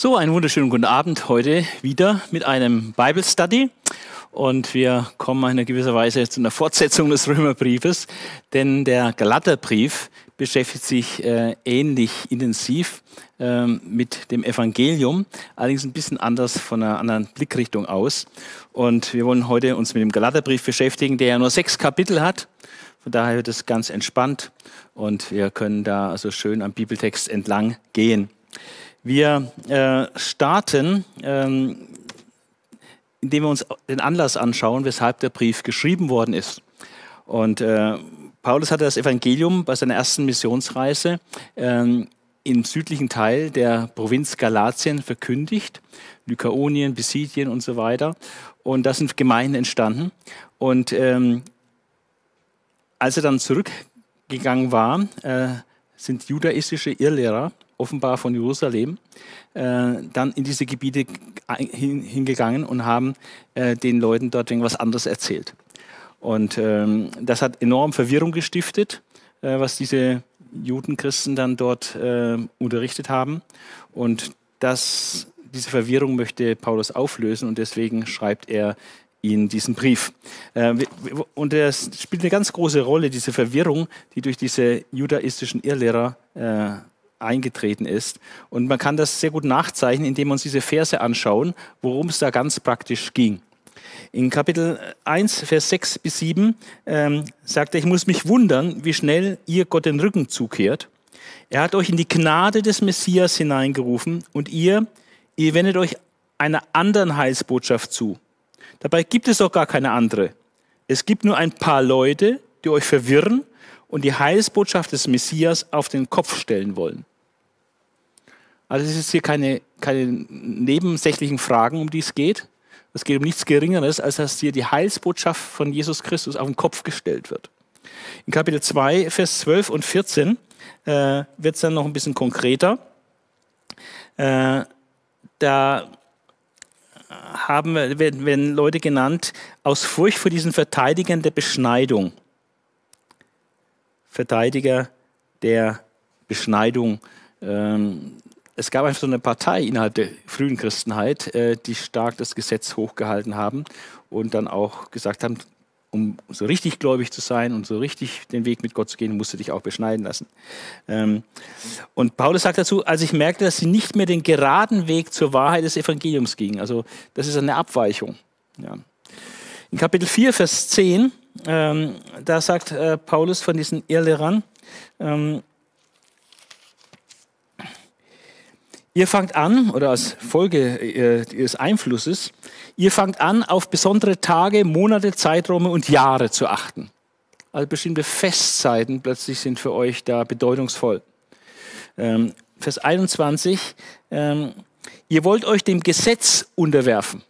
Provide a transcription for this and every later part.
So, einen wunderschönen guten Abend heute wieder mit einem Bible Study. Und wir kommen in gewisser Weise zu einer Fortsetzung des Römerbriefes, denn der Galaterbrief beschäftigt sich äh, ähnlich intensiv äh, mit dem Evangelium, allerdings ein bisschen anders von einer anderen Blickrichtung aus. Und wir wollen heute uns mit dem Galaterbrief beschäftigen, der ja nur sechs Kapitel hat. Von daher wird es ganz entspannt und wir können da also schön am Bibeltext entlang gehen. Wir äh, starten, ähm, indem wir uns den Anlass anschauen, weshalb der Brief geschrieben worden ist. Und äh, Paulus hatte das Evangelium bei seiner ersten Missionsreise ähm, im südlichen Teil der Provinz Galatien verkündigt, Lykaonien, Pisidien und so weiter. Und da sind Gemeinden entstanden. Und ähm, als er dann zurückgegangen war, äh, sind judaistische Irrlehrer offenbar von Jerusalem, äh, dann in diese Gebiete hin, hingegangen und haben äh, den Leuten dort irgendwas anderes erzählt. Und ähm, das hat enorm Verwirrung gestiftet, äh, was diese Judenchristen dann dort unterrichtet haben. Und das, diese Verwirrung möchte Paulus auflösen und deswegen schreibt er ihnen diesen Brief. Und es spielt eine ganz große Rolle, diese Verwirrung, die durch diese judaistischen Irrlehrer eingetreten ist. Und man kann das sehr gut nachzeichnen, indem wir uns diese Verse anschauen, worum es da ganz praktisch ging. In Kapitel 1, Vers 6 bis 7 ähm, sagt er, ich muss mich wundern, wie schnell ihr Gott den Rücken zukehrt. Er hat euch in die Gnade des Messias hineingerufen und ihr, ihr wendet euch einer anderen Heilsbotschaft zu. Dabei gibt es auch gar keine andere. Es gibt nur ein paar Leute, die euch verwirren und die Heilsbotschaft des Messias auf den Kopf stellen wollen. Also es ist hier keine, keine nebensächlichen Fragen, um die es geht. Es geht um nichts Geringeres, als dass hier die Heilsbotschaft von Jesus Christus auf den Kopf gestellt wird. In Kapitel 2, Vers 12 und 14 äh, wird es dann noch ein bisschen konkreter. Äh, da haben, werden, werden Leute genannt aus Furcht vor diesen Verteidigern der Beschneidung. Verteidiger der Beschneidung. Ähm, es gab einfach so eine Partei innerhalb der frühen Christenheit, äh, die stark das Gesetz hochgehalten haben und dann auch gesagt haben, um so richtig gläubig zu sein und so richtig den Weg mit Gott zu gehen, musst du dich auch beschneiden lassen. Ähm, und Paulus sagt dazu, als ich merkte, dass sie nicht mehr den geraden Weg zur Wahrheit des Evangeliums gingen, also das ist eine Abweichung. Ja. In Kapitel 4, Vers 10, ähm, da sagt äh, Paulus von diesen Irrlehrern, ähm, Ihr fangt an, oder als Folge äh, ihres Einflusses, ihr fangt an, auf besondere Tage, Monate, Zeiträume und Jahre zu achten. Also bestimmte Festzeiten plötzlich sind für euch da bedeutungsvoll. Ähm, Vers 21, ähm, ihr wollt euch dem Gesetz unterwerfen.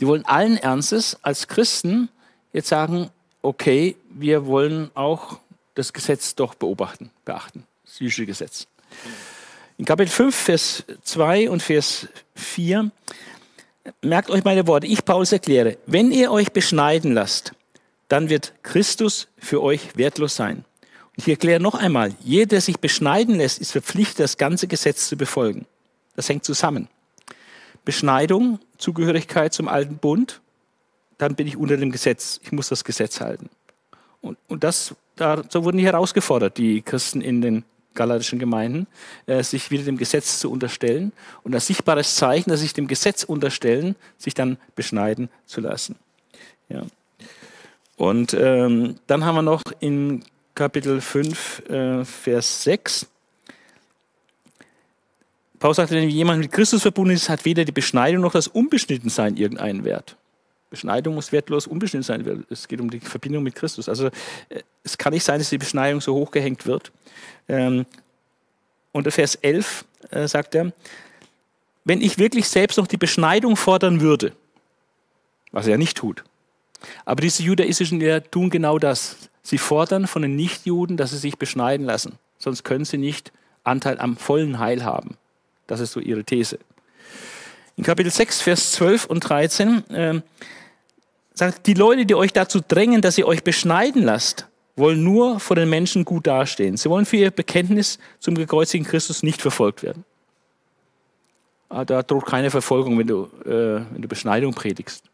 Die wollen allen Ernstes als Christen jetzt sagen, okay, wir wollen auch das Gesetz doch beobachten, beachten, das jüdische Gesetz. In Kapitel 5, Vers 2 und Vers 4, merkt euch meine Worte, ich Paulus erkläre, wenn ihr euch beschneiden lasst, dann wird Christus für euch wertlos sein. Und ich erkläre noch einmal, jeder, der sich beschneiden lässt, ist verpflichtet, das ganze Gesetz zu befolgen. Das hängt zusammen. Beschneidung, Zugehörigkeit zum alten Bund, dann bin ich unter dem Gesetz. Ich muss das Gesetz halten. Und, und das, da, so wurden die herausgefordert, die Christen in den galatischen Gemeinden, äh, sich wieder dem Gesetz zu unterstellen und als sichtbares Zeichen, dass sich dem Gesetz unterstellen, sich dann beschneiden zu lassen. Ja. Und ähm, dann haben wir noch in Kapitel 5, äh, Vers 6, Paulus sagte, wenn jemand mit Christus verbunden ist, hat weder die Beschneidung noch das Unbeschnittensein irgendeinen Wert. Beschneidung muss wertlos unbeschnitten sein. Es geht um die Verbindung mit Christus. Also äh, es kann nicht sein, dass die Beschneidung so hochgehängt wird. Ähm, und Vers 11 äh, sagt er, wenn ich wirklich selbst noch die Beschneidung fordern würde, was er nicht tut, aber diese judaistischen Lehrer tun genau das. Sie fordern von den Nichtjuden, dass sie sich beschneiden lassen. Sonst können sie nicht Anteil am vollen Heil haben. Das ist so ihre These. In Kapitel 6, Vers 12 und 13 äh, sagt, die Leute, die euch dazu drängen, dass ihr euch beschneiden lasst, wollen nur vor den Menschen gut dastehen. Sie wollen für ihr Bekenntnis zum gekreuzigten Christus nicht verfolgt werden. Ah, da droht keine Verfolgung, wenn du, äh, wenn du Beschneidung predigst.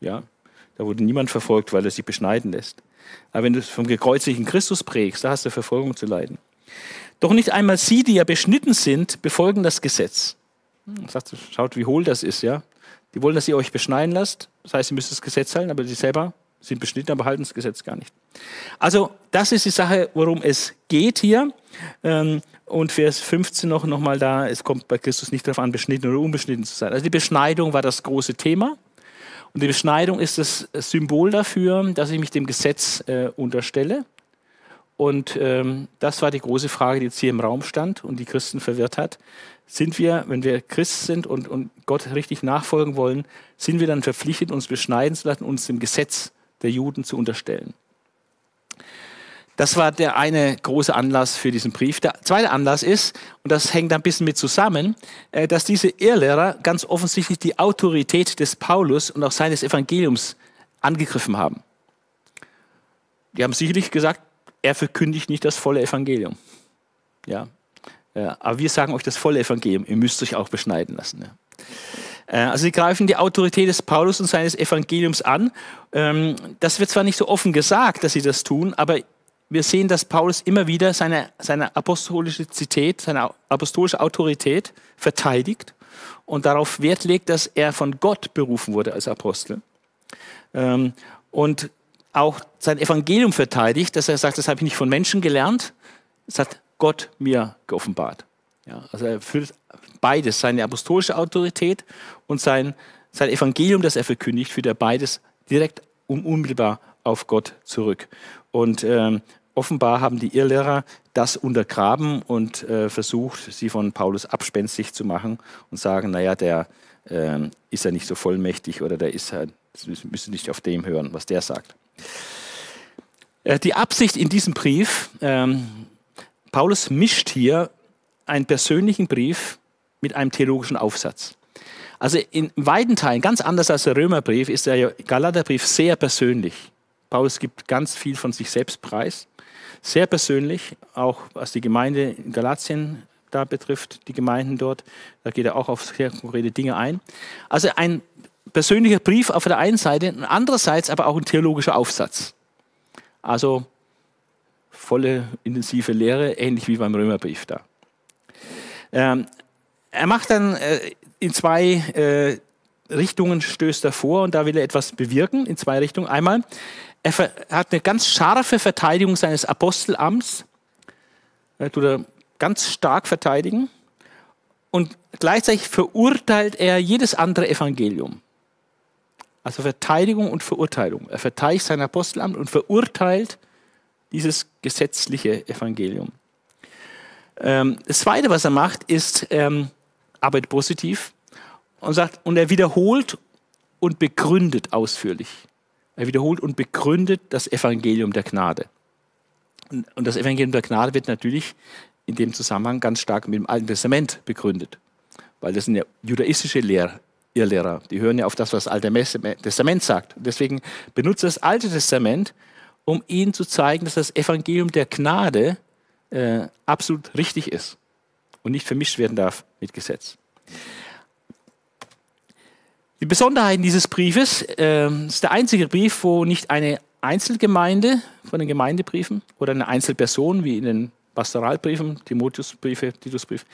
Ja? Da wurde niemand verfolgt, weil er sich beschneiden lässt. Aber wenn du vom gekreuzigten Christus prägst, da hast du Verfolgung zu leiden. Doch nicht einmal sie, die ja beschnitten sind, befolgen das Gesetz. Hm, sagt, schaut, wie hohl das ist, ja. Die wollen, dass ihr euch beschneiden lasst. Das heißt, ihr müsst das Gesetz halten, aber sie selber sind beschnitten, aber halten das Gesetz gar nicht. Also, das ist die Sache, worum es geht hier. Ähm, und Vers 15 noch, noch mal da, es kommt bei Christus nicht darauf an, beschnitten oder unbeschnitten zu sein. Also die Beschneidung war das große Thema. Und die Beschneidung ist das Symbol dafür, dass ich mich dem Gesetz äh, unterstelle. Und ähm, das war die große Frage, die jetzt hier im Raum stand und die Christen verwirrt hat. Sind wir, wenn wir Christ sind und, und Gott richtig nachfolgen wollen, sind wir dann verpflichtet, uns beschneiden zu lassen, uns dem Gesetz der Juden zu unterstellen? Das war der eine große Anlass für diesen Brief. Der zweite Anlass ist, und das hängt ein bisschen mit zusammen, äh, dass diese Irrlehrer ganz offensichtlich die Autorität des Paulus und auch seines Evangeliums angegriffen haben. Die haben sicherlich gesagt, er verkündigt nicht das volle Evangelium. Ja. Ja aber wir sagen euch das volle Evangelium. Ihr müsst euch auch beschneiden lassen. Ja. Äh, also sie greifen die Autorität des Paulus und seines Evangeliums an. Ähm, das wird zwar nicht so offen gesagt, dass sie das tun, aber wir sehen, dass Paulus immer wieder seine, seine apostolische Zität, seine apostolische Autorität verteidigt und darauf Wert legt, dass er von Gott berufen wurde als Apostel. Ähm, und auch sein Evangelium verteidigt, dass er sagt, das habe ich nicht von Menschen gelernt, das hat Gott mir geoffenbart. Ja, also er führt beides, seine apostolische Autorität und sein, sein Evangelium, das er verkündigt, führt er beides direkt und unmittelbar auf Gott zurück. Und ähm, offenbar haben die Irrlehrer das untergraben und äh, versucht, sie von Paulus abspenstig zu machen und sagen, naja, der äh, ist ja nicht so vollmächtig oder der ist ja, müsste nicht auf dem hören, was der sagt. Äh, die Absicht in diesem Brief, ähm, Paulus mischt hier einen persönlichen Brief mit einem theologischen Aufsatz. Also in weiten Teilen, ganz anders als der Römerbrief, ist der Galaterbrief sehr persönlich. Paulus gibt ganz viel von sich selbst preis sehr persönlich, auch was die Gemeinde in Galatien da betrifft, die Gemeinden dort. Da geht er auch auf sehr konkrete Dinge ein. Also ein persönlicher Brief auf der einen Seite, andererseits aber auch ein theologischer Aufsatz. Also volle intensive Lehre, ähnlich wie beim Römerbrief da. Ähm, er macht dann äh, in zwei äh, Richtungen stößt er vor und da will er etwas bewirken, in zwei Richtungen. Einmal, er hat eine ganz scharfe Verteidigung seines Apostelamts, er tut er ganz stark verteidigen und gleichzeitig verurteilt er jedes andere Evangelium. Also Verteidigung und Verurteilung. Er verteidigt sein Apostelamt und verurteilt dieses gesetzliche Evangelium. Ähm, das Zweite, was er macht, ist, ähm, arbeitet positiv und sagt, und er wiederholt und begründet ausführlich. Er wiederholt und begründet das Evangelium der Gnade. Und das Evangelium der Gnade wird natürlich in dem Zusammenhang ganz stark mit dem Alten Testament begründet. Weil das sind ja judaistische Lehr Irrlehrer. Die hören ja auf das, was das Alte Testament sagt. Und deswegen benutzt das Alte Testament, um ihnen zu zeigen, dass das Evangelium der Gnade äh, absolut richtig ist und nicht vermischt werden darf mit Gesetz. Die Besonderheit dieses Briefes äh, ist der einzige Brief, wo nicht eine Einzelgemeinde von den Gemeindebriefen oder eine Einzelperson wie in den Pastoralbriefen, Timotheusbriefe, Titusbrief,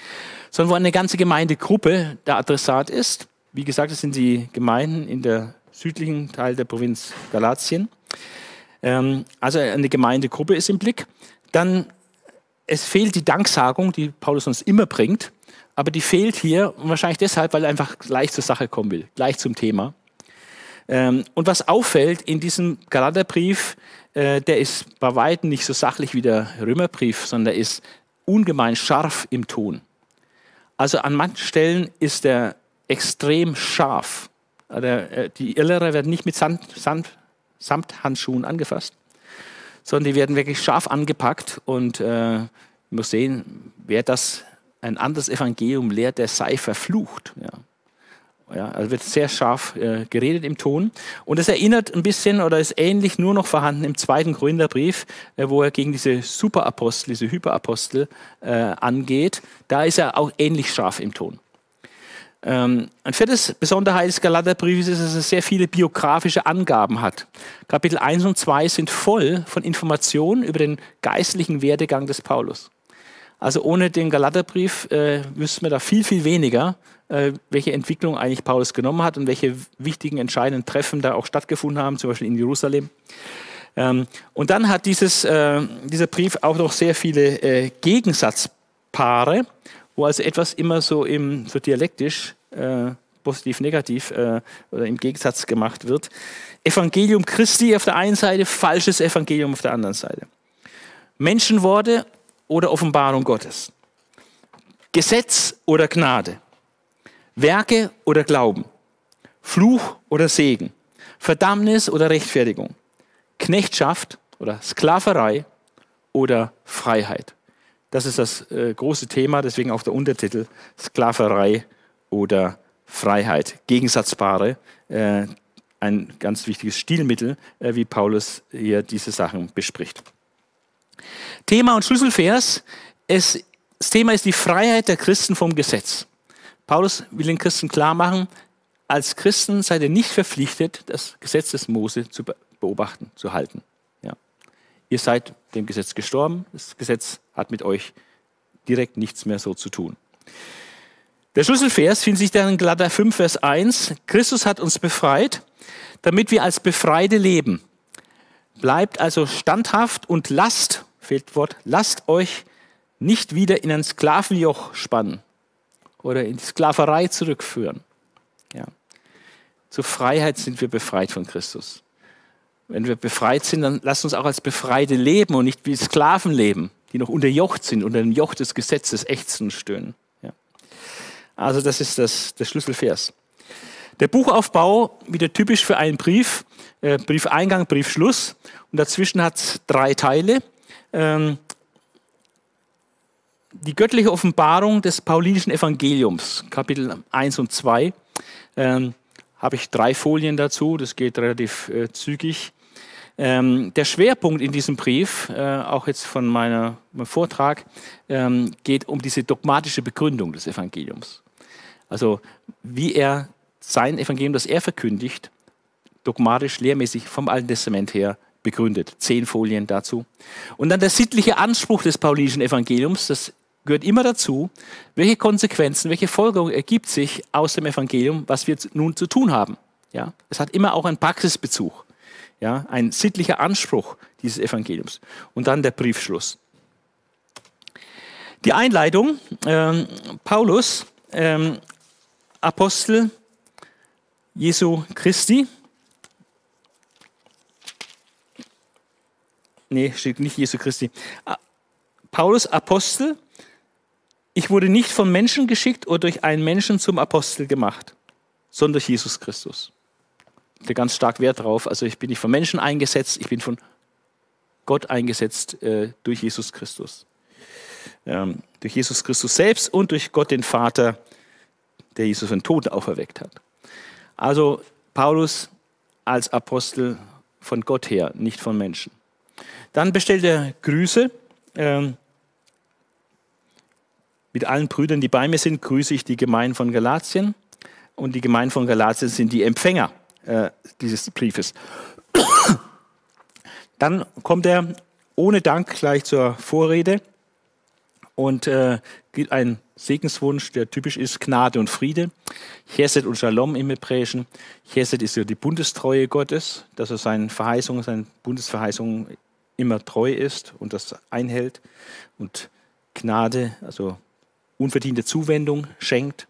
sondern wo eine ganze Gemeindegruppe der Adressat ist. Wie gesagt, das sind die Gemeinden in der südlichen Teil der Provinz Galatien. Ähm, also eine Gemeindegruppe ist im Blick. Dann es fehlt die Danksagung, die Paulus uns immer bringt aber die fehlt hier und wahrscheinlich deshalb, weil er einfach gleich zur Sache kommen will, gleich zum Thema. Ähm, und was auffällt in diesem Galaterbrief, äh, der ist bei weitem nicht so sachlich wie der Römerbrief, sondern der ist ungemein scharf im Ton. Also an manchen Stellen ist er extrem scharf. Äh, die Irrlehrer werden nicht mit Sand, Sand, Samthandschuhen angefasst, sondern die werden wirklich scharf angepackt und äh, muss sehen, wer das ein anderes Evangelium lehrt, der sei verflucht. Ja. Ja, also wird sehr scharf äh, geredet im Ton. Und es erinnert ein bisschen oder ist ähnlich nur noch vorhanden im zweiten Gründerbrief, äh, wo er gegen diese Superapostel, diese Hyperapostel äh, angeht. Da ist er auch ähnlich scharf im Ton. Ähm, ein viertes Besonderheit des Galaterbriefes ist, dass es sehr viele biografische Angaben hat. Kapitel 1 und 2 sind voll von Informationen über den geistlichen Werdegang des Paulus. Also ohne den Galaterbrief äh, wüssten wir da viel, viel weniger, äh, welche Entwicklung eigentlich Paulus genommen hat und welche wichtigen, entscheidenden Treffen da auch stattgefunden haben, zum Beispiel in Jerusalem. Ähm, und dann hat dieses, äh, dieser Brief auch noch sehr viele äh, Gegensatzpaare wo also etwas immer so, im, so dialektisch, äh, positiv, negativ äh, oder im Gegensatz gemacht wird. Evangelium Christi auf der einen Seite, falsches Evangelium auf der anderen Seite. Menschenworte oder Offenbarung Gottes. Gesetz oder Gnade. Werke oder Glauben. Fluch oder Segen. Verdammnis oder Rechtfertigung. Knechtschaft oder Sklaverei oder Freiheit. Das ist das äh, große Thema, deswegen auch der Untertitel Sklaverei oder Freiheit. Gegensatzpaare, äh, ein ganz wichtiges Stilmittel, äh, wie Paulus hier diese Sachen bespricht. Thema und Schlüsselvers. Es, das Thema ist die Freiheit der Christen vom Gesetz. Paulus will den Christen klar machen, als Christen seid ihr nicht verpflichtet, das Gesetz des Mose zu beobachten, zu halten. Ihr seid dem Gesetz gestorben. Das Gesetz hat mit euch direkt nichts mehr so zu tun. Der Schlüsselvers findet sich dann in Galater 5, Vers 1. Christus hat uns befreit, damit wir als Befreite leben. Bleibt also standhaft und lasst, fehlt Wort, lasst euch nicht wieder in ein Sklavenjoch spannen oder in die Sklaverei zurückführen. Ja. Zur Freiheit sind wir befreit von Christus. Wenn wir befreit sind, dann lasst uns auch als Befreite leben und nicht wie Sklaven leben, die noch unterjocht sind, unter dem Joch des Gesetzes ächzen stöhnen. Ja. Also das ist das, der Schlüsselvers. Der Buchaufbau wieder typisch für einen Brief, äh, Briefeingang, Briefschluss. Und dazwischen hat es drei Teile. Ähm, die göttliche Offenbarung des paulinischen Evangeliums, Kapitel 1 und 2. Ähm, habe ich drei Folien dazu, das geht relativ äh, zügig. Ähm, der Schwerpunkt in diesem Brief, äh, auch jetzt von meiner, meinem Vortrag, ähm, geht um diese dogmatische Begründung des Evangeliums. Also wie er sein Evangelium, das er verkündigt, dogmatisch, lehrmäßig vom Alten Testament her begründet. Zehn Folien dazu. Und dann der sittliche Anspruch des paulinischen Evangeliums, das gehört immer dazu, welche Konsequenzen, welche Folgerung ergibt sich aus dem Evangelium, was wir nun zu tun haben. Ja, es hat immer auch einen Praxisbezug ja, ein sittlicher Anspruch dieses Evangeliums. Und dann der Briefschluss. Die Einleitung, äh, Paulus, äh, Apostel Jesu Christi. Nee, steht nicht Jesu Christi. Paulus, Apostel. Ich wurde nicht von Menschen geschickt oder durch einen Menschen zum Apostel gemacht, sondern durch Jesus Christus ganz stark Wert drauf. Also ich bin nicht von Menschen eingesetzt, ich bin von Gott eingesetzt äh, durch Jesus Christus. Ähm, durch Jesus Christus selbst und durch Gott den Vater, der Jesus von Toten auferweckt hat. Also Paulus als Apostel von Gott her, nicht von Menschen. Dann bestellt er Grüße. Ähm, mit allen Brüdern, die bei mir sind, grüße ich die Gemeinden von Galatien. Und die Gemeinden von Galatien sind die Empfänger äh, dieses Briefes. Dann kommt er ohne Dank gleich zur Vorrede und äh, gibt einen Segenswunsch, der typisch ist, Gnade und Friede. Chesed und Shalom im Hebräischen. Chesed ist ja die Bundestreue Gottes, dass er seinen Verheißungen, seinen Bundesverheißungen immer treu ist und das einhält. Und Gnade, also unverdiente Zuwendung schenkt.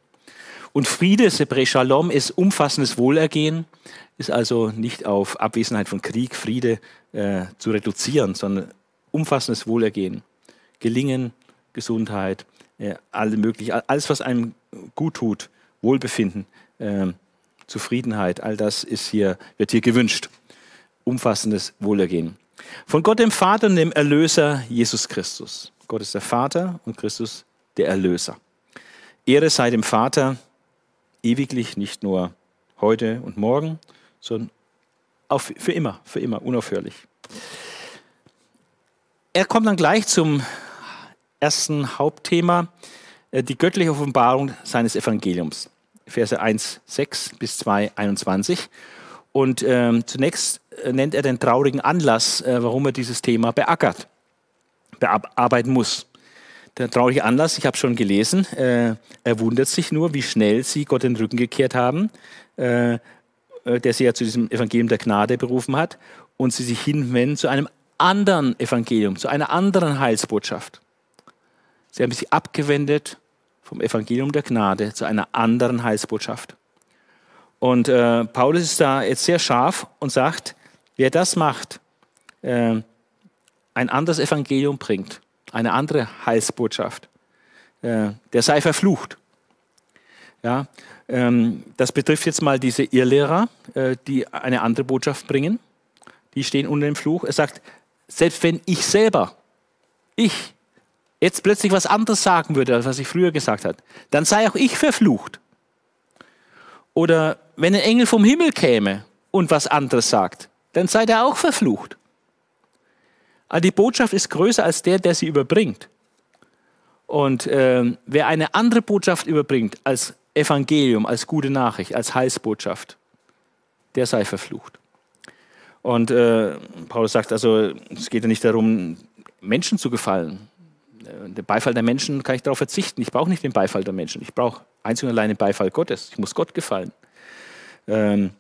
Und Friede, Sebre Shalom, ist umfassendes Wohlergehen, ist also nicht auf Abwesenheit von Krieg, Friede äh, zu reduzieren, sondern umfassendes Wohlergehen, Gelingen, Gesundheit, äh, alle möglich, alles, was einem gut tut, Wohlbefinden, äh, Zufriedenheit, all das ist hier, wird hier gewünscht. Umfassendes Wohlergehen. Von Gott dem Vater und dem Erlöser Jesus Christus. Gott ist der Vater und Christus der Erlöser. Ehre sei dem Vater, ewiglich, nicht nur heute und morgen, sondern auf, für immer, für immer, unaufhörlich. Er kommt dann gleich zum ersten Hauptthema, äh, die göttliche Offenbarung seines Evangeliums. Verse 1, 6 bis 2, 21. Und ähm, zunächst äh, nennt er den traurigen Anlass, äh, warum er dieses Thema beackert, bearbeiten muss. Der traurige Anlass, ich habe schon gelesen, äh, er wundert sich nur, wie schnell sie Gott den Rücken gekehrt haben, äh, äh der sie ja zu diesem Evangelium der Gnade berufen hat, und sie sich hinwenden zu einem anderen Evangelium, zu einer anderen Heilsbotschaft. Sie haben sich abgewendet vom Evangelium der Gnade zu einer anderen Heilsbotschaft. Und äh, Paulus ist da jetzt sehr scharf und sagt, wer das macht, äh, ein anderes Evangelium bringt, eine andere Heilsbotschaft, äh, der sei verflucht. Ja, ähm, das betrifft jetzt mal diese Irrlehrer, äh, die eine andere Botschaft bringen. Die stehen unter dem Fluch. Er sagt, selbst wenn ich selber, ich, jetzt plötzlich was anderes sagen würde, als was ich früher gesagt habe, dann sei auch ich verflucht. Oder wenn ein Engel vom Himmel käme und was anderes sagt, dann sei der auch verflucht. Aber die Botschaft ist größer als der, der sie überbringt. Und äh, wer eine andere Botschaft überbringt als Evangelium, als gute Nachricht, als Heilsbotschaft, der sei verflucht. Und äh, Paulus sagt also, es geht ja nicht darum, Menschen zu gefallen. Äh, der Beifall der Menschen kann ich darauf verzichten. Ich brauche nicht den Beifall der Menschen. Ich brauche einzig und allein den Beifall Gottes. Ich muss Gott gefallen. Ähm,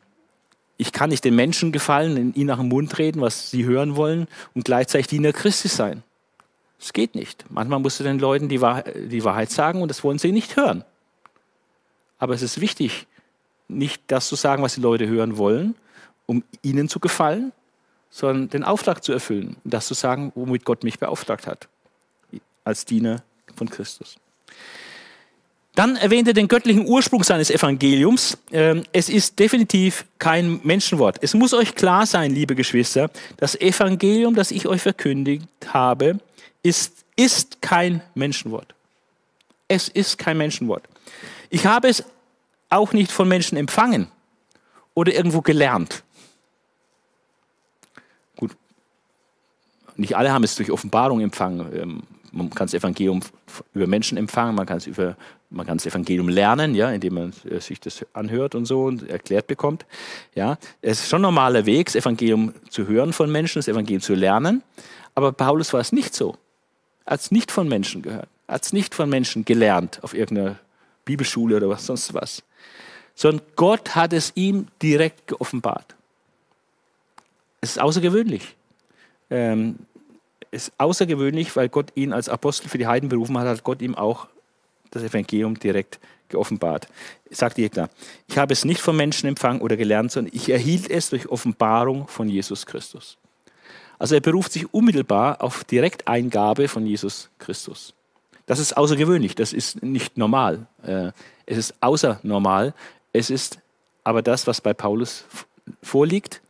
ich kann nicht den Menschen gefallen, ihnen nach dem Mund reden, was sie hören wollen und gleichzeitig Diener Christi sein. Das geht nicht. Manchmal musst du den Leuten die Wahrheit, die Wahrheit sagen und das wollen sie nicht hören. Aber es ist wichtig, nicht das zu sagen, was die Leute hören wollen, um ihnen zu gefallen, sondern den Auftrag zu erfüllen und das zu sagen, womit Gott mich beauftragt hat als Diener von Christus. Dann erwähnt er den göttlichen Ursprung seines Evangeliums. Ähm, es ist definitiv kein Menschenwort. Es muss euch klar sein, liebe Geschwister, das Evangelium, das ich euch verkündigt habe, ist, ist kein Menschenwort. Es ist kein Menschenwort. Ich habe es auch nicht von Menschen empfangen oder irgendwo gelernt. Gut, nicht alle haben es durch Offenbarung empfangen. Ähm, man kann das Evangelium über Menschen empfangen, man kann es über man kann das Evangelium lernen, ja, indem man äh, sich das anhört und so und erklärt bekommt. Ja, es ist schon ein normaler Weg, das Evangelium zu hören von Menschen, das Evangelium zu lernen. Aber Paulus war es nicht so. Er hat es nicht von Menschen gehört. Er hat es nicht von Menschen gelernt auf irgendeiner Bibelschule oder was sonst was. Sondern Gott hat es ihm direkt geoffenbart. Es ist außergewöhnlich. Ähm, ist außergewöhnlich, weil Gott ihn als Apostel für die Heiden berufen hat, hat Gott ihm auch das Evangelium direkt geoffenbart. Sagt Jegner, ich habe es nicht von Menschen empfangen oder gelernt, sondern ich erhielt es durch Offenbarung von Jesus Christus. Also er beruft sich unmittelbar auf Direkteingabe von Jesus Christus. Das ist außergewöhnlich, das ist nicht normal. Äh, es ist außernormal. Es ist aber das, was bei Paulus vorliegt.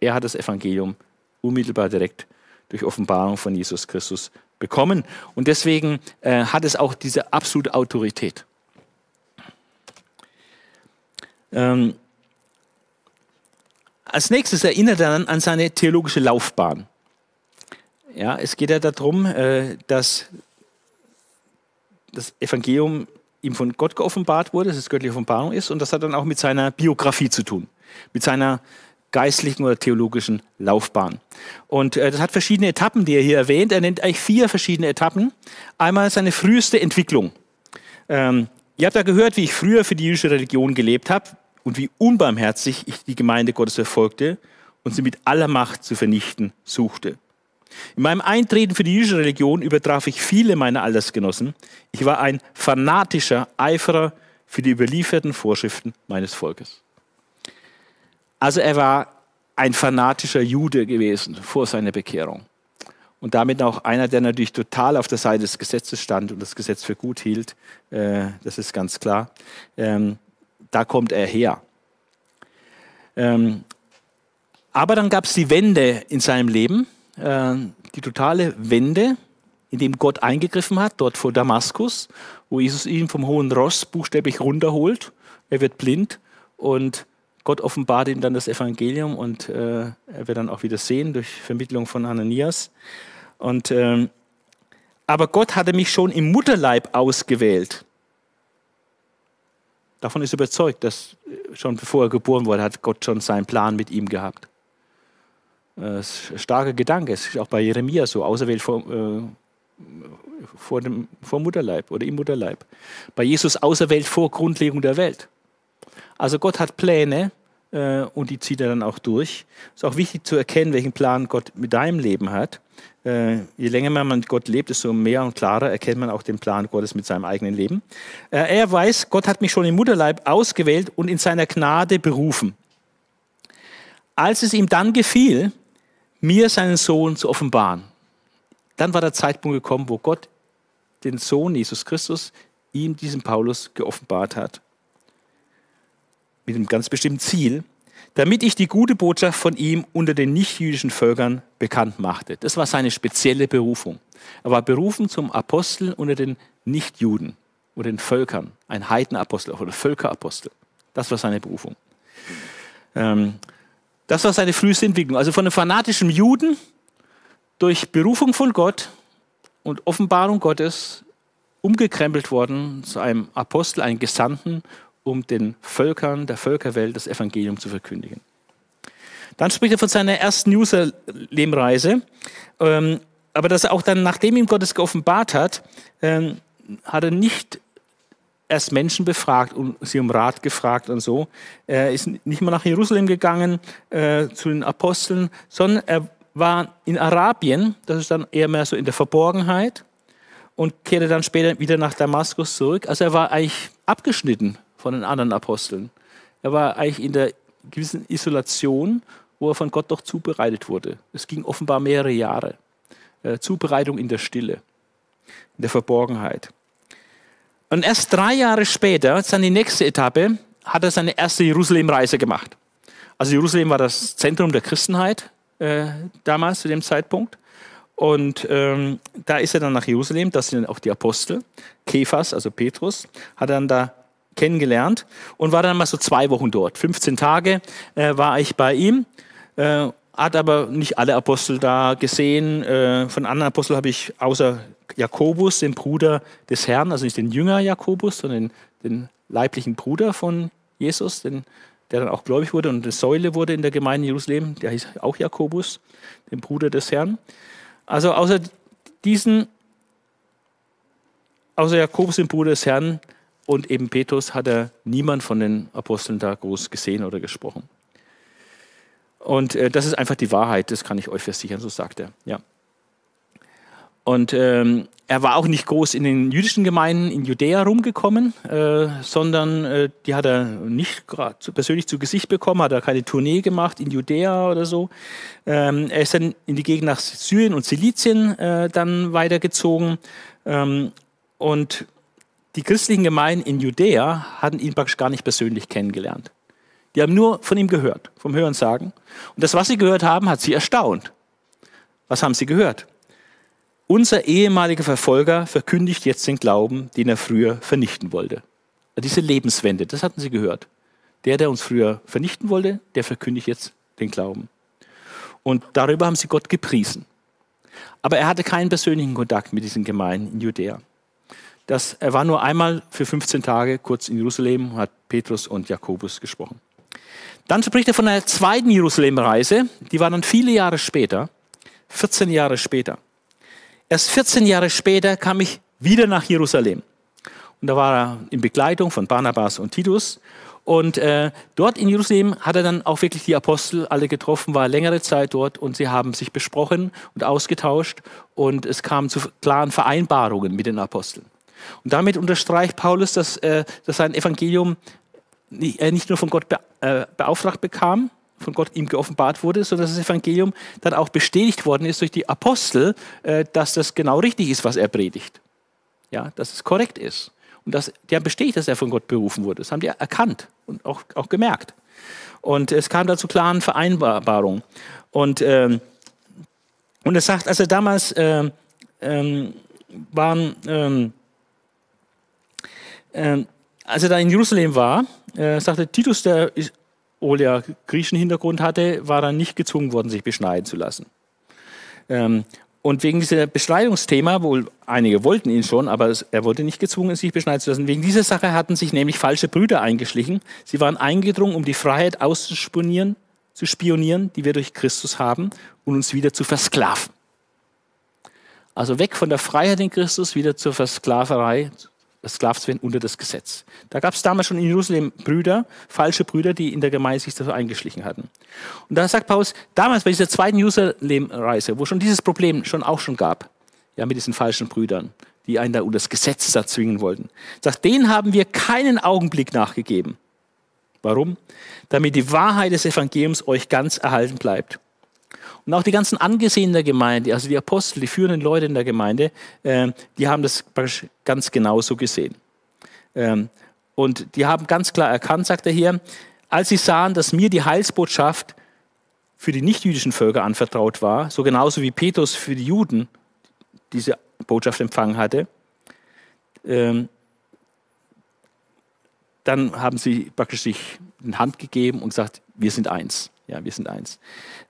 Er hat das Evangelium unmittelbar direkt durch Offenbarung von Jesus Christus bekommen. Und deswegen äh, hat es auch diese absolute Autorität. Ähm, als nächstes erinnert er dann an seine theologische Laufbahn. Ja, es geht ja darum, äh, dass das Evangelium ihm von Gott geoffenbart wurde, dass es göttliche Offenbarung ist, und das hat dann auch mit seiner Biografie zu tun, mit seiner geistlichen oder theologischen Laufbahn. Und äh, das hat verschiedene Etappen, die er hier erwähnt. Er nennt eigentlich vier verschiedene Etappen. Einmal seine früheste Entwicklung. Ähm, ihr habt ja gehört, wie ich früher für die jüdische Religion gelebt habe und wie unbarmherzig ich die Gemeinde Gottes verfolgte und sie mit aller Macht zu vernichten suchte. In meinem Eintreten für die jüdische Religion übertraf ich viele meiner Altersgenossen. Ich war ein fanatischer Eiferer für die überlieferten Vorschriften meines Volkes. Also er war ein fanatischer Jude gewesen vor seiner Bekehrung. Und damit auch einer, der natürlich total auf der Seite des Gesetzes stand und das Gesetz für gut hielt. Äh, das ist ganz klar. Ähm, da kommt er her. Ähm, aber dann gab es die Wende in seinem Leben, äh, die totale Wende, in dem Gott eingegriffen hat, dort vor Damaskus, wo Jesus ihn vom hohen Ross buchstäblich runterholt. Er wird blind und Gott offenbart ihm dann das Evangelium und äh, er wird dann auch wieder sehen durch Vermittlung von Ananias. Und, ähm, aber Gott hatte mich schon im Mutterleib ausgewählt. Davon ist überzeugt, dass schon bevor er geboren wurde, hat Gott schon seinen Plan mit ihm gehabt. Das ist ein starker Gedanke. Es ist auch bei Jeremia so, auserwählt vor, äh, vor, dem, vor Mutterleib oder im Mutterleib. Bei Jesus auserwählt vor Grundlegung der Welt. Also Gott hat Pläne äh, und die zieht er dann auch durch. Es ist auch wichtig zu erkennen, welchen Plan Gott mit deinem Leben hat. Äh, je länger man mit Gott lebt, desto mehr und klarer erkennt man auch den Plan Gottes mit seinem eigenen Leben. Äh, er weiß, Gott hat mich schon im Mutterleib ausgewählt und in seiner Gnade berufen. Als es ihm dann gefiel, mir seinen Sohn zu offenbaren, dann war der Zeitpunkt gekommen, wo Gott den Sohn Jesus Christus ihm, diesem Paulus, geoffenbart hat. Mit einem ganz bestimmten Ziel, damit ich die gute Botschaft von ihm unter den nichtjüdischen Völkern bekannt machte. Das war seine spezielle Berufung. Er war berufen zum Apostel unter den Nichtjuden oder den Völkern, ein Heidenapostel oder Völkerapostel. Das war seine Berufung. Ähm, das war seine früheste Entwicklung. Also von einem fanatischen Juden durch Berufung von Gott und Offenbarung Gottes umgekrempelt worden zu einem Apostel, einem Gesandten um den Völkern der Völkerwelt das Evangelium zu verkündigen. Dann spricht er von seiner ersten Jerusalem-Reise, ähm, aber dass er auch dann, nachdem ihm Gott es geoffenbart hat, ähm, hat er nicht erst Menschen befragt und sie um Rat gefragt und so. Er ist nicht mal nach Jerusalem gegangen äh, zu den Aposteln, sondern er war in Arabien, das ist dann eher mehr so in der Verborgenheit und kehrte dann später wieder nach Damaskus zurück. Also er war eigentlich abgeschnitten von den anderen Aposteln. Er war eigentlich in der gewissen Isolation, wo er von Gott doch zubereitet wurde. Es ging offenbar mehrere Jahre. Äh, Zubereitung in der Stille, in der Verborgenheit. Und erst drei Jahre später, das ist dann die nächste Etappe, hat er seine erste Jerusalem-Reise gemacht. Also Jerusalem war das Zentrum der Christenheit äh, damals zu dem Zeitpunkt. Und ähm, da ist er dann nach Jerusalem, das sind auch die Apostel. Kephas, also Petrus, hat dann da kennengelernt und war dann mal so zwei Wochen dort. 15 Tage äh, war ich bei ihm, äh, hat aber nicht alle Apostel da gesehen. Äh, von anderen Aposteln habe ich außer Jakobus, den Bruder des Herrn, also nicht den Jünger Jakobus, sondern den, den leiblichen Bruder von Jesus, den, der dann auch gläubig wurde und eine Säule wurde in der Gemeinde Jerusalem, der hieß auch Jakobus, den Bruder des Herrn. Also außer diesen, außer Jakobus, den Bruder des Herrn, und eben Petrus hat er niemand von den Aposteln da groß gesehen oder gesprochen. Und äh, das ist einfach die Wahrheit, das kann ich euch versichern, so sagt er. Ja. Und ähm, er war auch nicht groß in den jüdischen Gemeinden in Judäa rumgekommen, äh, sondern äh, die hat er nicht zu, persönlich zu Gesicht bekommen, hat er keine Tournee gemacht in Judäa oder so. Ähm, er ist dann in die Gegend nach Syrien und Silizien äh, dann weitergezogen. Ähm, und die christlichen Gemeinden in Judäa hatten ihn praktisch gar nicht persönlich kennengelernt. Die haben nur von ihm gehört, vom Hören sagen. Und das, was sie gehört haben, hat sie erstaunt. Was haben sie gehört? Unser ehemaliger Verfolger verkündigt jetzt den Glauben, den er früher vernichten wollte. Diese Lebenswende, das hatten sie gehört. Der, der uns früher vernichten wollte, der verkündigt jetzt den Glauben. Und darüber haben sie Gott gepriesen. Aber er hatte keinen persönlichen Kontakt mit diesen Gemeinden in Judäa dass er war nur einmal für 15 Tage kurz in Jerusalem und hat Petrus und Jakobus gesprochen. Dann spricht er von einer zweiten Jerusalem-Reise, die war dann viele Jahre später, 14 Jahre später. Erst 14 Jahre später kam ich wieder nach Jerusalem. Und da war er in Begleitung von Barnabas und Titus. Und äh, dort in Jerusalem hat er dann auch wirklich die Apostel alle getroffen, war längere Zeit dort und sie haben sich besprochen und ausgetauscht und es kam zu klaren Vereinbarungen mit den Aposteln. Und damit unterstreicht Paulus, dass, äh, dass sein Evangelium er nicht nur von Gott äh, beauftragt bekam, von Gott ihm geoffenbart wurde, sondern dass das Evangelium dann auch bestätigt worden ist durch die Apostel, äh, dass das genau richtig ist, was er predigt. Ja, dass es korrekt ist. Und das, die haben bestätigt, dass er von Gott berufen wurde. Das haben die erkannt und auch, auch gemerkt. Und es kam da zu klaren Vereinbarungen. Und, ähm, und er sagt, als er damals äh, ähm, waren, ähm, als er da in Jerusalem war, äh, sagte Titus, der obwohl er griechischen Hintergrund hatte, war er nicht gezwungen worden, sich beschneiden zu lassen. Ähm, und wegen dieser Beschneidungsthema, wohl einige wollten ihn schon, aber er wurde nicht gezwungen, sich beschneiden zu lassen. Wegen dieser Sache hatten sich nämlich falsche Brüder eingeschlichen. Sie waren eingedrungen, um die Freiheit auszuspionieren, zu spionieren, die wir durch Christus haben, und uns wieder zu versklaven. Also weg von der Freiheit in Christus, wieder zur Versklaverei, versklavt werden unter das Gesetz. Da gab es damals schon in Jerusalem Brüder, falsche Brüder, die in der Gemeinde sich so eingeschlichen hatten. Und da sagt Paulus, damals bei dieser zweiten Jerusalem-Reise, wo schon dieses Problem schon auch schon gab, ja, mit diesen falschen Brüdern, die einen da unter das Gesetz da zwingen wollten, sagt, denen haben wir keinen Augenblick nachgegeben. Warum? Damit die Wahrheit des Evangeliums euch ganz erhalten bleibt. Und auch die ganzen Angesehenen der Gemeinde, also die Apostel, die führenden Leute in der Gemeinde, äh, die haben das ganz genauso gesehen. Ähm, und die haben ganz klar erkannt, sagt er hier, als sie sahen, dass mir die Heilsbotschaft für die nichtjüdischen Völker anvertraut war, so genauso wie Petrus für die Juden diese Botschaft empfangen hatte, ähm, dann haben sie praktisch sich in Hand gegeben und gesagt, wir sind eins. Ja, wir sind eins.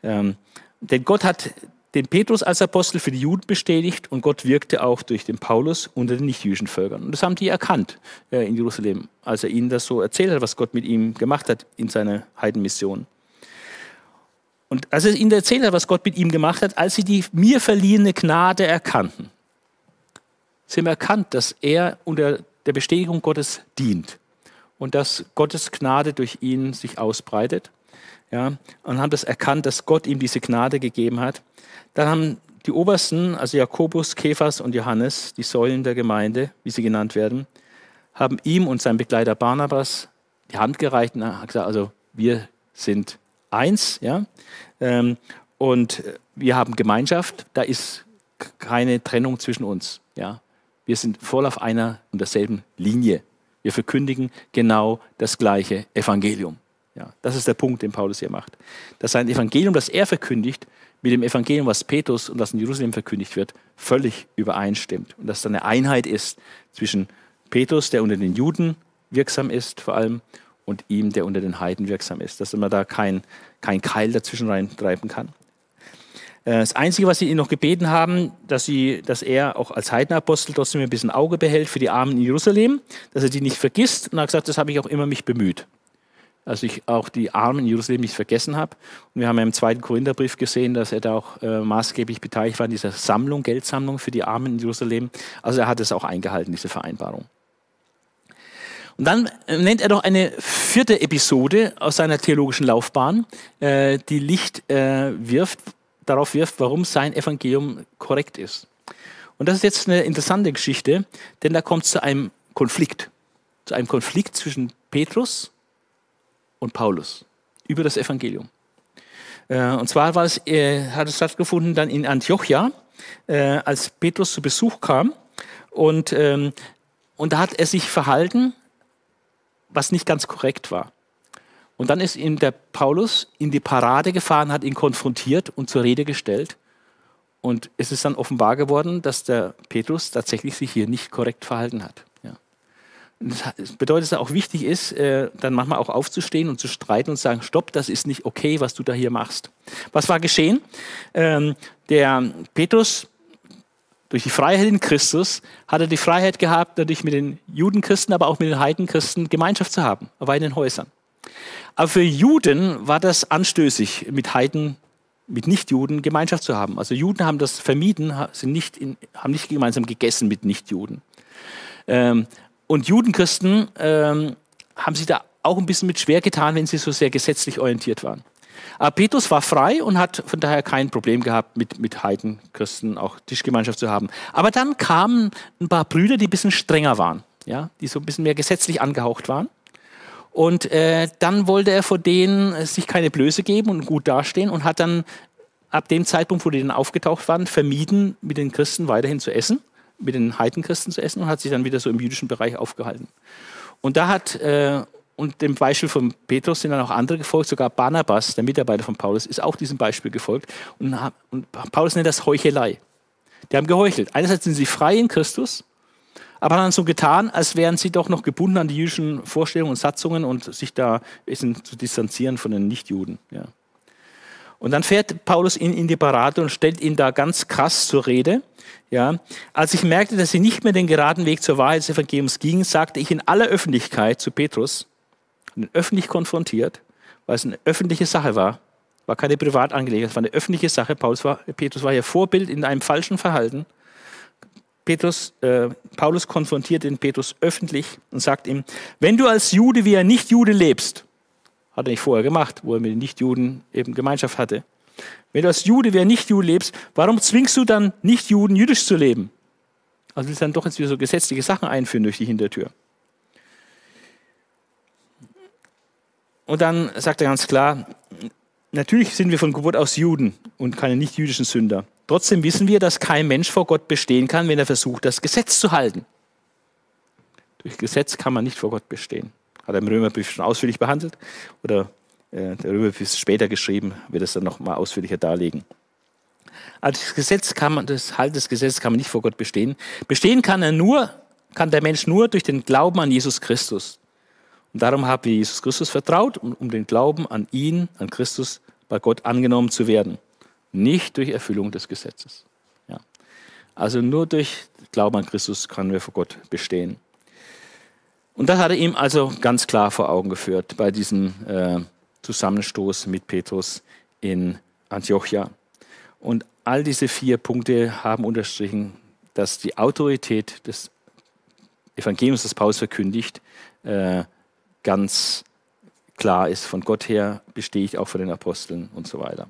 Ähm, denn Gott hat den Petrus als Apostel für die Juden bestätigt und Gott wirkte auch durch den Paulus unter den nichtjüdischen Völkern. Und das haben die erkannt äh, in Jerusalem, als er ihnen das so erzählt hat, was Gott mit ihm gemacht hat in seiner Heidenmission. Und als er ihnen erzählt hat, was Gott mit ihm gemacht hat, als sie die mir verliehene Gnade erkannten, sie haben erkannt, dass er unter der Bestätigung Gottes dient und dass Gottes Gnade durch ihn sich ausbreitet ja, und haben das erkannt, dass Gott ihm diese Gnade gegeben hat. Dann haben die Obersten, also Jakobus, Kephas und Johannes, die Säulen der Gemeinde, wie sie genannt werden, haben ihm und seinem Begleiter Barnabas die Hand gereicht und haben gesagt, also wir sind eins, ja, ähm, und wir haben Gemeinschaft, da ist keine Trennung zwischen uns, ja. Wir sind voll auf einer und derselben Linie. Wir verkündigen genau das gleiche Evangelium. Ja, das ist der Punkt, den Paulus hier macht. Dass sein Evangelium, das er verkündigt, mit dem Evangelium, was Petrus und was in Jerusalem verkündigt wird, völlig übereinstimmt. Und dass da eine Einheit ist zwischen Petrus, der unter den Juden wirksam ist, vor allem, und ihm, der unter den Heiden wirksam ist. Dass man da kein, kein Keil dazwischen reintreiben kann. Äh, das Einzige, was sie ihn noch gebeten haben, dass, sie, dass er auch als Heidenapostel trotzdem ein bisschen Auge behält für die Armen in Jerusalem, dass er die nicht vergisst. Und er hat gesagt, das habe ich auch immer mich bemüht also ich auch die Armen in Jerusalem nicht vergessen habe. Und wir haben ja im zweiten Korintherbrief gesehen, dass er da auch äh, maßgeblich beteiligt war in dieser Sammlung, Geldsammlung für die Armen in Jerusalem. Also er hat es auch eingehalten, diese Vereinbarung. Und dann äh, nennt er noch eine vierte Episode aus seiner theologischen Laufbahn, äh, die Licht äh, wirft, darauf wirft, warum sein Evangelium korrekt ist. Und das ist jetzt eine interessante Geschichte, denn da kommt es zu einem Konflikt. Zu einem Konflikt zwischen Petrus und Paulus über das Evangelium. Äh, und zwar war es, äh, hat es stattgefunden dann in Antiochia, äh, als Petrus zu Besuch kam. Und, ähm, und da hat er sich verhalten, was nicht ganz korrekt war. Und dann ist ihm der Paulus in die Parade gefahren, hat ihn konfrontiert und zur Rede gestellt. Und es ist dann offenbar geworden, dass der Petrus tatsächlich sich hier nicht korrekt verhalten hat. Das bedeutet, dass es auch wichtig ist, äh, dann manchmal auch aufzustehen und zu streiten und zu sagen, stopp, das ist nicht okay, was du da hier machst. Was war geschehen? Ähm, der Petrus, durch die Freiheit in Christus, hat er die Freiheit gehabt, dadurch mit den Judenchristen, aber auch mit den Heidenchristen Gemeinschaft zu haben, aber in den Häusern. Aber für Juden war das anstößig, mit Heiden, mit Nichtjuden Gemeinschaft zu haben. Also Juden haben das vermieden, sind nicht in, haben nicht gemeinsam gegessen mit Nichtjuden. Ähm, und Judenchristen ähm, haben sich da auch ein bisschen mit schwer getan, wenn sie so sehr gesetzlich orientiert waren. Aber Petrus war frei und hat von daher kein Problem gehabt, mit, mit Heidenchristen auch Tischgemeinschaft zu haben. Aber dann kamen ein paar Brüder, die ein bisschen strenger waren, ja, die so ein bisschen mehr gesetzlich angehaucht waren. Und äh, dann wollte er vor denen sich keine Blöße geben und gut dastehen und hat dann ab dem Zeitpunkt, wo die dann aufgetaucht waren, vermieden, mit den Christen weiterhin zu essen mit den Heidenchristen zu essen und hat sich dann wieder so im jüdischen Bereich aufgehalten. Und da hat, äh, und dem Beispiel von Petrus sind dann auch andere gefolgt, sogar Barnabas, der Mitarbeiter von Paulus, ist auch diesem Beispiel gefolgt. Und, und Paulus nennt das Heuchelei. Die haben geheuchelt. Einerseits sind sie frei in Christus, aber haben dann so getan, als wären sie doch noch gebunden an die jüdischen Vorstellungen und Satzungen und sich da ein bisschen zu distanzieren von den Nichtjuden. Ja. Und dann fährt Paulus ihn in die Parade und stellt ihn da ganz krass zur Rede. Ja, als ich merkte, dass sie nicht mehr den geraden Weg zur Wahrheit des Evangeliums gingen, sagte ich in aller Öffentlichkeit zu Petrus, öffentlich konfrontiert, weil es eine öffentliche Sache war, war keine Privatangelegenheit, es war eine öffentliche Sache. Paulus war, Petrus war hier Vorbild in einem falschen Verhalten. Petrus, äh, Paulus konfrontiert den Petrus öffentlich und sagt ihm, wenn du als Jude wie ein Nicht-Jude lebst, hat er nicht vorher gemacht, wo er mit den Nichtjuden eben Gemeinschaft hatte. Wenn du als Jude wie ein Nichtjude lebst, warum zwingst du dann Nichtjuden jüdisch zu leben? Also willst du dann doch jetzt wieder so gesetzliche Sachen einführen durch die Hintertür. Und dann sagt er ganz klar, natürlich sind wir von Geburt aus Juden und keine nicht-jüdischen Sünder. Trotzdem wissen wir, dass kein Mensch vor Gott bestehen kann, wenn er versucht, das Gesetz zu halten. Durch Gesetz kann man nicht vor Gott bestehen. Hat er im Römerbrief schon ausführlich behandelt oder äh, der Römerbrief ist später geschrieben, wird es dann noch mal ausführlicher darlegen. Das Gesetz kann man, das Halt des Gesetzes kann man nicht vor Gott bestehen. Bestehen kann er nur, kann der Mensch nur durch den Glauben an Jesus Christus. Und darum haben wir Jesus Christus vertraut, um, um den Glauben an ihn, an Christus, bei Gott angenommen zu werden. Nicht durch Erfüllung des Gesetzes. Ja. Also nur durch Glauben an Christus können wir vor Gott bestehen. Und das hat er ihm also ganz klar vor Augen geführt bei diesem äh, Zusammenstoß mit Petrus in Antiochia. Und all diese vier Punkte haben unterstrichen, dass die Autorität des Evangeliums, das Paulus verkündigt, äh, ganz klar ist. Von Gott her bestehe ich auch von den Aposteln und so weiter.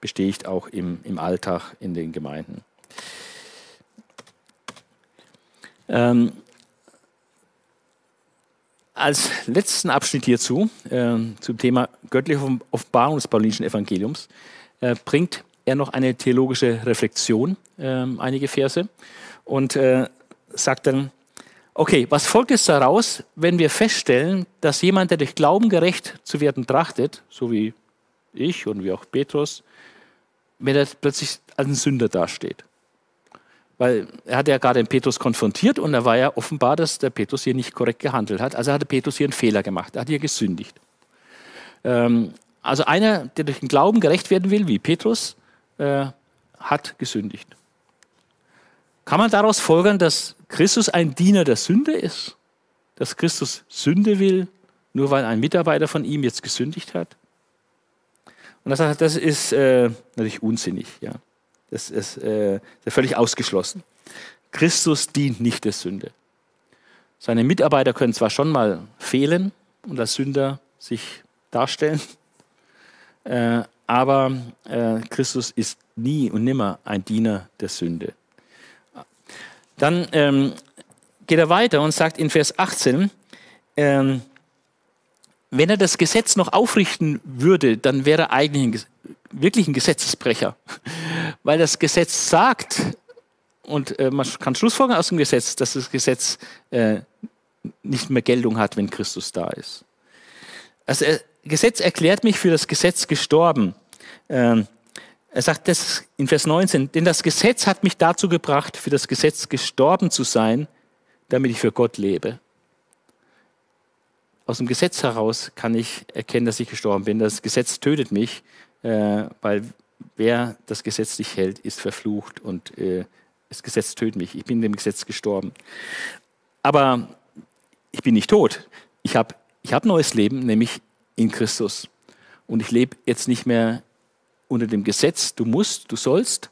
Bestehe ich auch im, im Alltag in den Gemeinden. Ähm, als letzten Abschnitt hierzu, äh, zum Thema göttliche Offenbarung des paulinischen Evangeliums, äh, bringt er noch eine theologische Reflexion, äh, einige Verse, und äh, sagt dann, okay, was folgt jetzt daraus, wenn wir feststellen, dass jemand, der durch Glauben gerecht zu werden trachtet, so wie ich und wie auch Petrus, wenn er plötzlich als ein Sünder dasteht? Weil er hat ja gerade den Petrus konfrontiert und da war ja offenbar, dass der Petrus hier nicht korrekt gehandelt hat. Also hatte Petrus hier einen Fehler gemacht. Er hat hier gesündigt. Ähm, also einer, der durch den Glauben gerecht werden will, wie Petrus, äh, hat gesündigt. Kann man daraus folgern, dass Christus ein Diener der Sünde ist? Dass Christus Sünde will, nur weil ein Mitarbeiter von ihm jetzt gesündigt hat? Und das, das ist äh, natürlich unsinnig. Ja. Das ist äh, völlig ausgeschlossen. Christus dient nicht der Sünde. Seine Mitarbeiter können zwar schon mal fehlen und als Sünder sich darstellen, äh, aber äh, Christus ist nie und nimmer ein Diener der Sünde. Dann ähm, geht er weiter und sagt in Vers 18, ähm, wenn er das Gesetz noch aufrichten würde, dann wäre er eigentlich ein, wirklich ein Gesetzesbrecher weil das Gesetz sagt, und äh, man kann Schlussfolgern aus dem Gesetz, dass das Gesetz äh, nicht mehr Geltung hat, wenn Christus da ist. Das also, Gesetz erklärt mich für das Gesetz gestorben. Ähm, er sagt das in Vers 19, denn das Gesetz hat mich dazu gebracht, für das Gesetz gestorben zu sein, damit ich für Gott lebe. Aus dem Gesetz heraus kann ich erkennen, dass ich gestorben bin. Das Gesetz tötet mich, äh, weil wer das Gesetz nicht hält, ist verflucht und äh, das Gesetz tötet mich. Ich bin dem Gesetz gestorben. Aber ich bin nicht tot. Ich habe ich hab neues Leben, nämlich in Christus. Und ich lebe jetzt nicht mehr unter dem Gesetz, du musst, du sollst,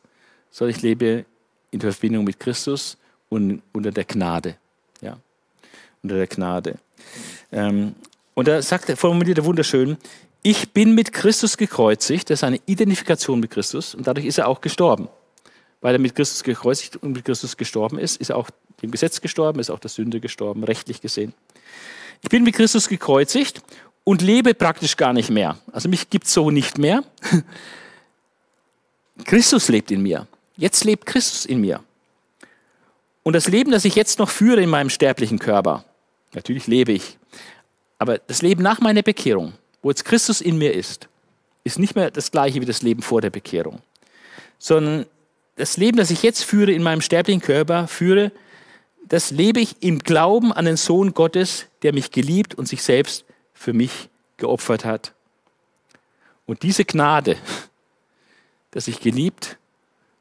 sondern ich lebe in Verbindung mit Christus und unter der Gnade. Ja, unter der Gnade. Ähm, und da sagt er, formuliert er wunderschön, ich bin mit Christus gekreuzigt, das ist eine Identifikation mit Christus und dadurch ist er auch gestorben. Weil er mit Christus gekreuzigt und mit Christus gestorben ist, ist er auch dem Gesetz gestorben, ist auch der Sünde gestorben, rechtlich gesehen. Ich bin mit Christus gekreuzigt und lebe praktisch gar nicht mehr. Also mich gibt so nicht mehr. Christus lebt in mir. Jetzt lebt Christus in mir. Und das Leben, das ich jetzt noch führe in meinem sterblichen Körper, natürlich lebe ich, aber das Leben nach meiner Bekehrung, wo jetzt Christus in mir ist, ist nicht mehr das gleiche wie das Leben vor der Bekehrung, sondern das Leben, das ich jetzt führe in meinem sterblichen Körper, führe, das lebe ich im Glauben an den Sohn Gottes, der mich geliebt und sich selbst für mich geopfert hat. Und diese Gnade, dass ich geliebt,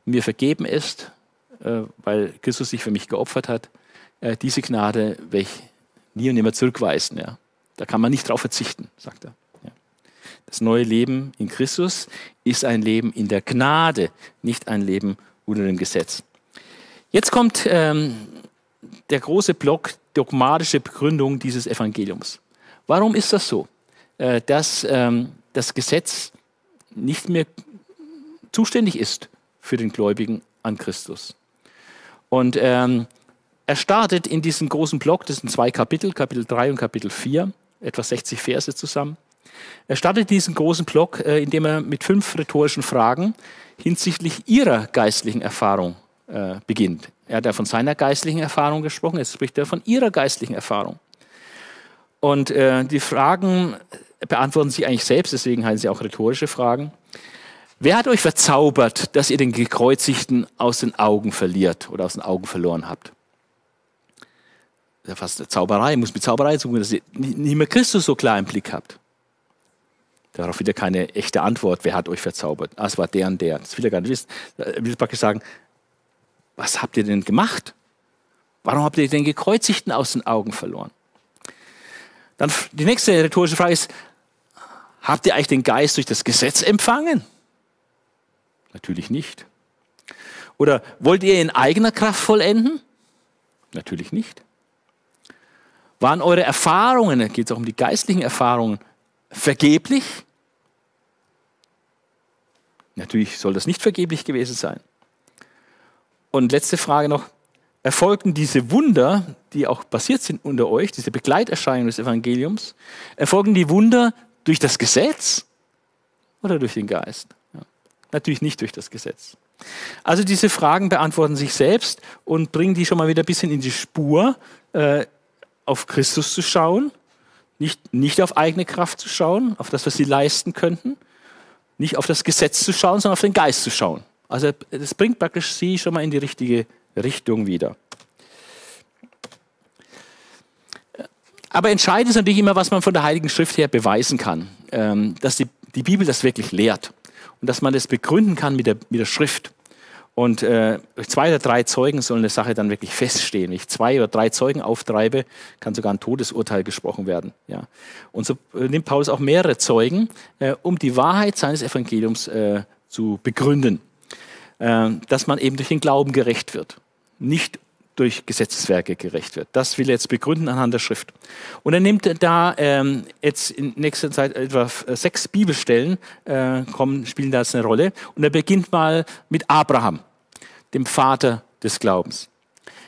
mir vergeben ist, äh, weil Christus sich für mich geopfert hat. Äh, diese Gnade werde ich nie und nimmer zurückweisen. Da kann man nicht drauf verzichten, sagt er. Das neue Leben in Christus ist ein Leben in der Gnade, nicht ein Leben unter dem Gesetz. Jetzt kommt ähm, der große Block dogmatische Begründung dieses Evangeliums. Warum ist das so, äh, dass ähm, das Gesetz nicht mehr zuständig ist für den Gläubigen an Christus? Und ähm, er startet in diesem großen Block, das sind zwei Kapitel, Kapitel 3 und Kapitel 4, etwa 60 Verse zusammen. Er startet diesen großen Block, äh, indem er mit fünf rhetorischen Fragen hinsichtlich ihrer geistlichen Erfahrung äh, beginnt. Er hat ja von seiner geistlichen Erfahrung gesprochen, jetzt spricht er von ihrer geistlichen Erfahrung. Und äh, die Fragen beantworten sie eigentlich selbst, deswegen heißen sie auch rhetorische Fragen. Wer hat euch verzaubert, dass ihr den Gekreuzigten aus den Augen verliert oder aus den Augen verloren habt? Das ist fast eine Zauberei, muss mit Zauberei zu tun, dass ihr nicht mehr Christus so klar im Blick habt. Darauf wieder keine echte Antwort, wer hat euch verzaubert? Ah, es war der und der. Das will er gar nicht wissen. Er will praktisch sagen, was habt ihr denn gemacht? Warum habt ihr den Gekreuzigten aus den Augen verloren? Dann die nächste rhetorische Frage ist, habt ihr eigentlich den Geist durch das Gesetz empfangen? Natürlich nicht. Oder wollt ihr in eigener Kraft vollenden? Natürlich nicht. Waren eure Erfahrungen, da geht es auch um die geistlichen Erfahrungen, vergeblich? Natürlich soll das nicht vergeblich gewesen sein. Und letzte Frage noch. Erfolgten diese Wunder, die auch passiert sind unter euch, diese Begleiterscheinung des Evangeliums, erfolgen die Wunder durch das Gesetz oder durch den Geist? Ja. Natürlich nicht durch das Gesetz. Also diese Fragen beantworten sich selbst und bringen die schon mal wieder ein bisschen in die Spur, äh, auf Christus zu schauen, nicht, nicht auf eigene Kraft zu schauen, auf das, was sie leisten könnten, nicht auf das Gesetz zu schauen, sondern auf den Geist zu schauen. Also das bringt praktisch sie schon mal in die richtige Richtung wieder. Aber entscheidend ist natürlich immer, was man von der Heiligen Schrift her beweisen kann. Ähm, dass die, die Bibel das wirklich lehrt und dass man das begründen kann mit der, mit der Schrift. Und äh, zwei oder drei Zeugen soll eine Sache dann wirklich feststehen. Wenn ich zwei oder drei Zeugen auftreibe, kann sogar ein Todesurteil gesprochen werden. Ja. Und so äh, nimmt Paulus auch mehrere Zeugen, äh, um die Wahrheit seines Evangeliums äh, zu begründen. Äh, dass man eben durch den Glauben gerecht wird, nicht durch Gesetzeswerke gerecht wird. Das will er jetzt begründen anhand der Schrift. Und er nimmt da ähm, jetzt in nächster Zeit etwa sechs Bibelstellen, äh, kommen, spielen da jetzt eine Rolle. Und er beginnt mal mit Abraham, dem Vater des Glaubens.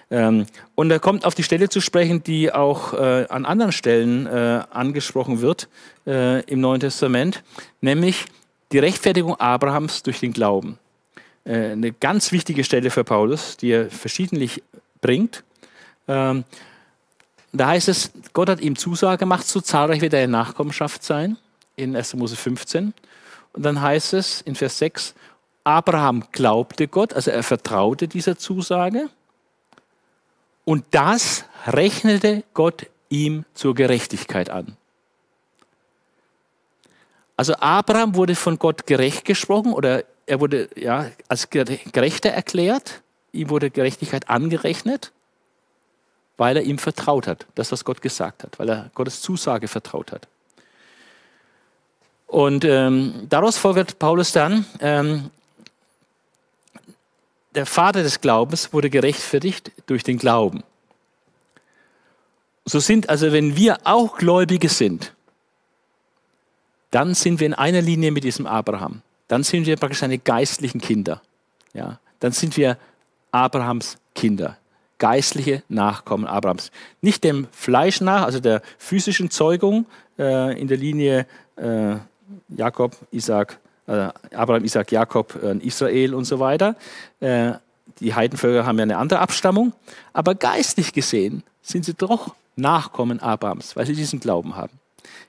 Ähm, und er kommt auf die Stelle zu sprechen, die auch äh, an anderen Stellen äh, angesprochen wird äh, im Neuen Testament, nämlich die Rechtfertigung Abrahams durch den Glauben. Äh, eine ganz wichtige Stelle für Paulus, die er verschiedentlich bringt. Ähm, da heißt es, Gott hat ihm Zusage gemacht, so zahlreich wird deine Nachkommenschaft sein, in 1. Mose 15. Und dann heißt es in Vers 6, Abraham glaubte Gott, also er vertraute dieser Zusage. Und das rechnete Gott ihm zur Gerechtigkeit an. Also Abraham wurde von Gott gerecht gesprochen oder er wurde ja, als Gerechter erklärt, ihm wurde Gerechtigkeit angerechnet, weil er ihm vertraut hat, das, was Gott gesagt hat, weil er Gottes Zusage vertraut hat. Und ähm, daraus folgt Paulus dann, ähm, der Vater des Glaubens wurde gerechtfertigt durch den Glauben. So sind also, wenn wir auch Gläubige sind, dann sind wir in einer Linie mit diesem Abraham dann sind wir praktisch seine geistlichen Kinder. Ja, dann sind wir Abrahams Kinder, geistliche Nachkommen Abrahams. Nicht dem Fleisch nach, also der physischen Zeugung äh, in der Linie äh, Jakob, Isaac, äh, Abraham, Isaac, Jakob, äh, Israel und so weiter. Äh, die Heidenvölker haben ja eine andere Abstammung, aber geistlich gesehen sind sie doch Nachkommen Abrahams, weil sie diesen Glauben haben.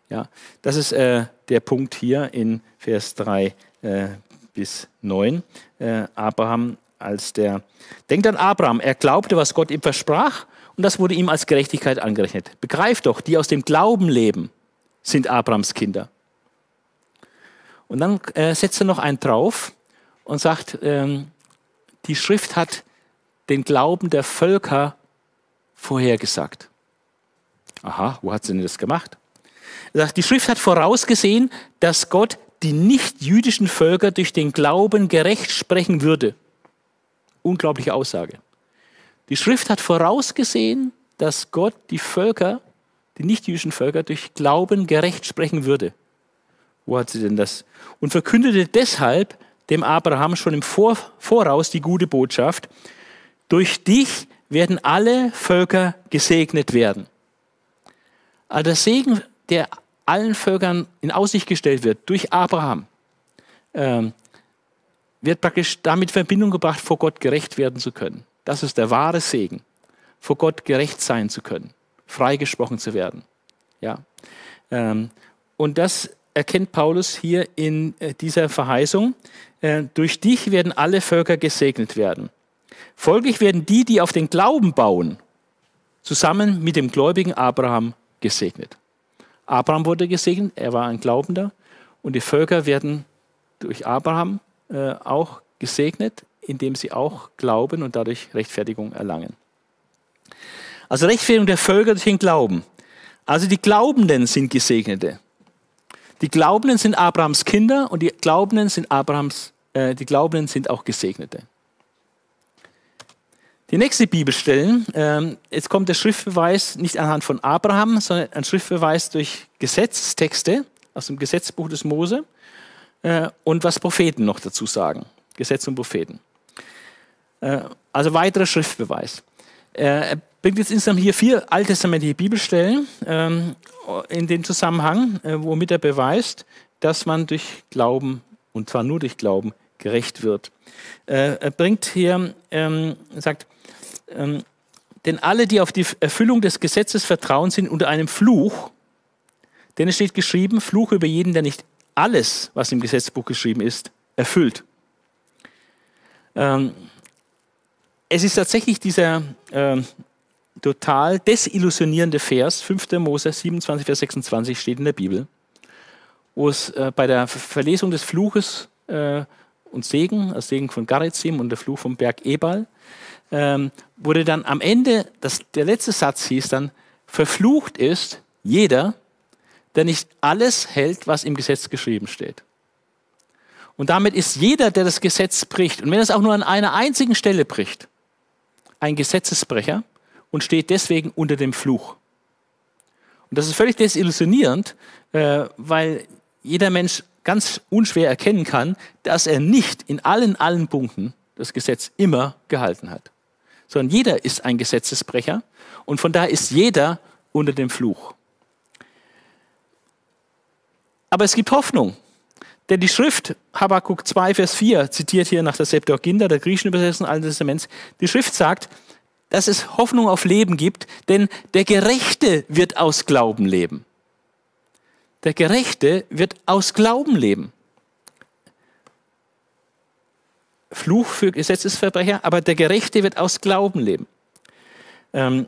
Ja, das ist äh, der Punkt hier in Vers 3 äh, bis 9. Äh, Abraham als der. Denkt an Abraham, er glaubte, was Gott ihm versprach, und das wurde ihm als Gerechtigkeit angerechnet. Begreift doch, die aus dem Glauben leben, sind Abrahams Kinder. Und dann äh, setzt er noch einen drauf und sagt, ähm, die Schrift hat den Glauben der Völker vorhergesagt. Aha, wo hat sie denn das gemacht? Er sagt, die Schrift hat vorausgesehen, dass Gott die nicht-jüdischen Völker durch den Glauben gerecht sprechen würde. Unglaubliche Aussage. Die Schrift hat vorausgesehen, dass Gott die Völker, die nicht-jüdischen Völker, durch Glauben gerecht sprechen würde. Wo hat sie denn das? Und verkündete deshalb dem Abraham schon im Voraus die gute Botschaft, durch dich werden alle Völker gesegnet werden. Also der Segen, der allen Völkern in Aussicht gestellt wird durch Abraham, ähm, wird praktisch damit in Verbindung gebracht, vor Gott gerecht werden zu können. Das ist der wahre Segen, vor Gott gerecht sein zu können, freigesprochen zu werden. Ja. Ähm, und das erkennt Paulus hier in äh, dieser Verheißung. Äh, durch dich werden alle Völker gesegnet werden. Folglich werden die, die auf den Glauben bauen, zusammen mit dem gläubigen Abraham gesegnet. Abraham wurde gesegnet, er war ein Glaubender und die Völker werden durch Abraham äh, auch gesegnet, indem sie auch glauben und dadurch Rechtfertigung erlangen. Also Rechtfertigung der Völker durch den Glauben. Also die Glaubenden sind Gesegnete. Die Glaubenden sind Abrahams Kinder und die Glaubenden sind Abrahams, äh, die Glaubenden sind auch Gesegnete. Die nächste Bibelstelle, ähm, jetzt kommt der Schriftbeweis nicht anhand von Abraham, sondern ein Schriftbeweis durch Gesetzestexte aus dem Gesetzbuch des Mose äh, und was Propheten noch dazu sagen. Gesetz und Propheten. Äh, also weiterer Schriftbeweis. Äh, er bringt jetzt insgesamt hier vier alttestamentliche Bibelstellen ähm, in den Zusammenhang, äh, womit er beweist, dass man durch Glauben, und zwar nur durch Glauben, gerecht wird. Äh, er bringt hier, ähm, sagt, ähm, denn alle, die auf die Erfüllung des Gesetzes vertrauen, sind unter einem Fluch. Denn es steht geschrieben, Fluch über jeden, der nicht alles, was im Gesetzbuch geschrieben ist, erfüllt. Ähm, es ist tatsächlich dieser ähm, total desillusionierende Vers, 5. Mose 27, Vers 26 steht in der Bibel, wo es äh, bei der Verlesung des Fluches äh, und Segen, das Segen von Garizim und der Fluch vom Berg Ebal, ähm, wurde dann am Ende, das, der letzte Satz hieß dann, verflucht ist jeder, der nicht alles hält, was im Gesetz geschrieben steht. Und damit ist jeder, der das Gesetz bricht, und wenn es auch nur an einer einzigen Stelle bricht, ein Gesetzesbrecher und steht deswegen unter dem Fluch. Und das ist völlig desillusionierend, äh, weil jeder Mensch ganz unschwer erkennen kann, dass er nicht in allen, allen Punkten das Gesetz immer gehalten hat sondern jeder ist ein Gesetzesbrecher und von daher ist jeder unter dem Fluch. Aber es gibt Hoffnung. Denn die Schrift, Habakkuk 2, Vers 4, zitiert hier nach der Septuaginta, der griechischen Übersetzung Alten Testaments, die Schrift sagt, dass es Hoffnung auf Leben gibt, denn der Gerechte wird aus Glauben leben. Der Gerechte wird aus Glauben leben. Fluch für Gesetzesverbrecher, aber der Gerechte wird aus Glauben leben. Ähm,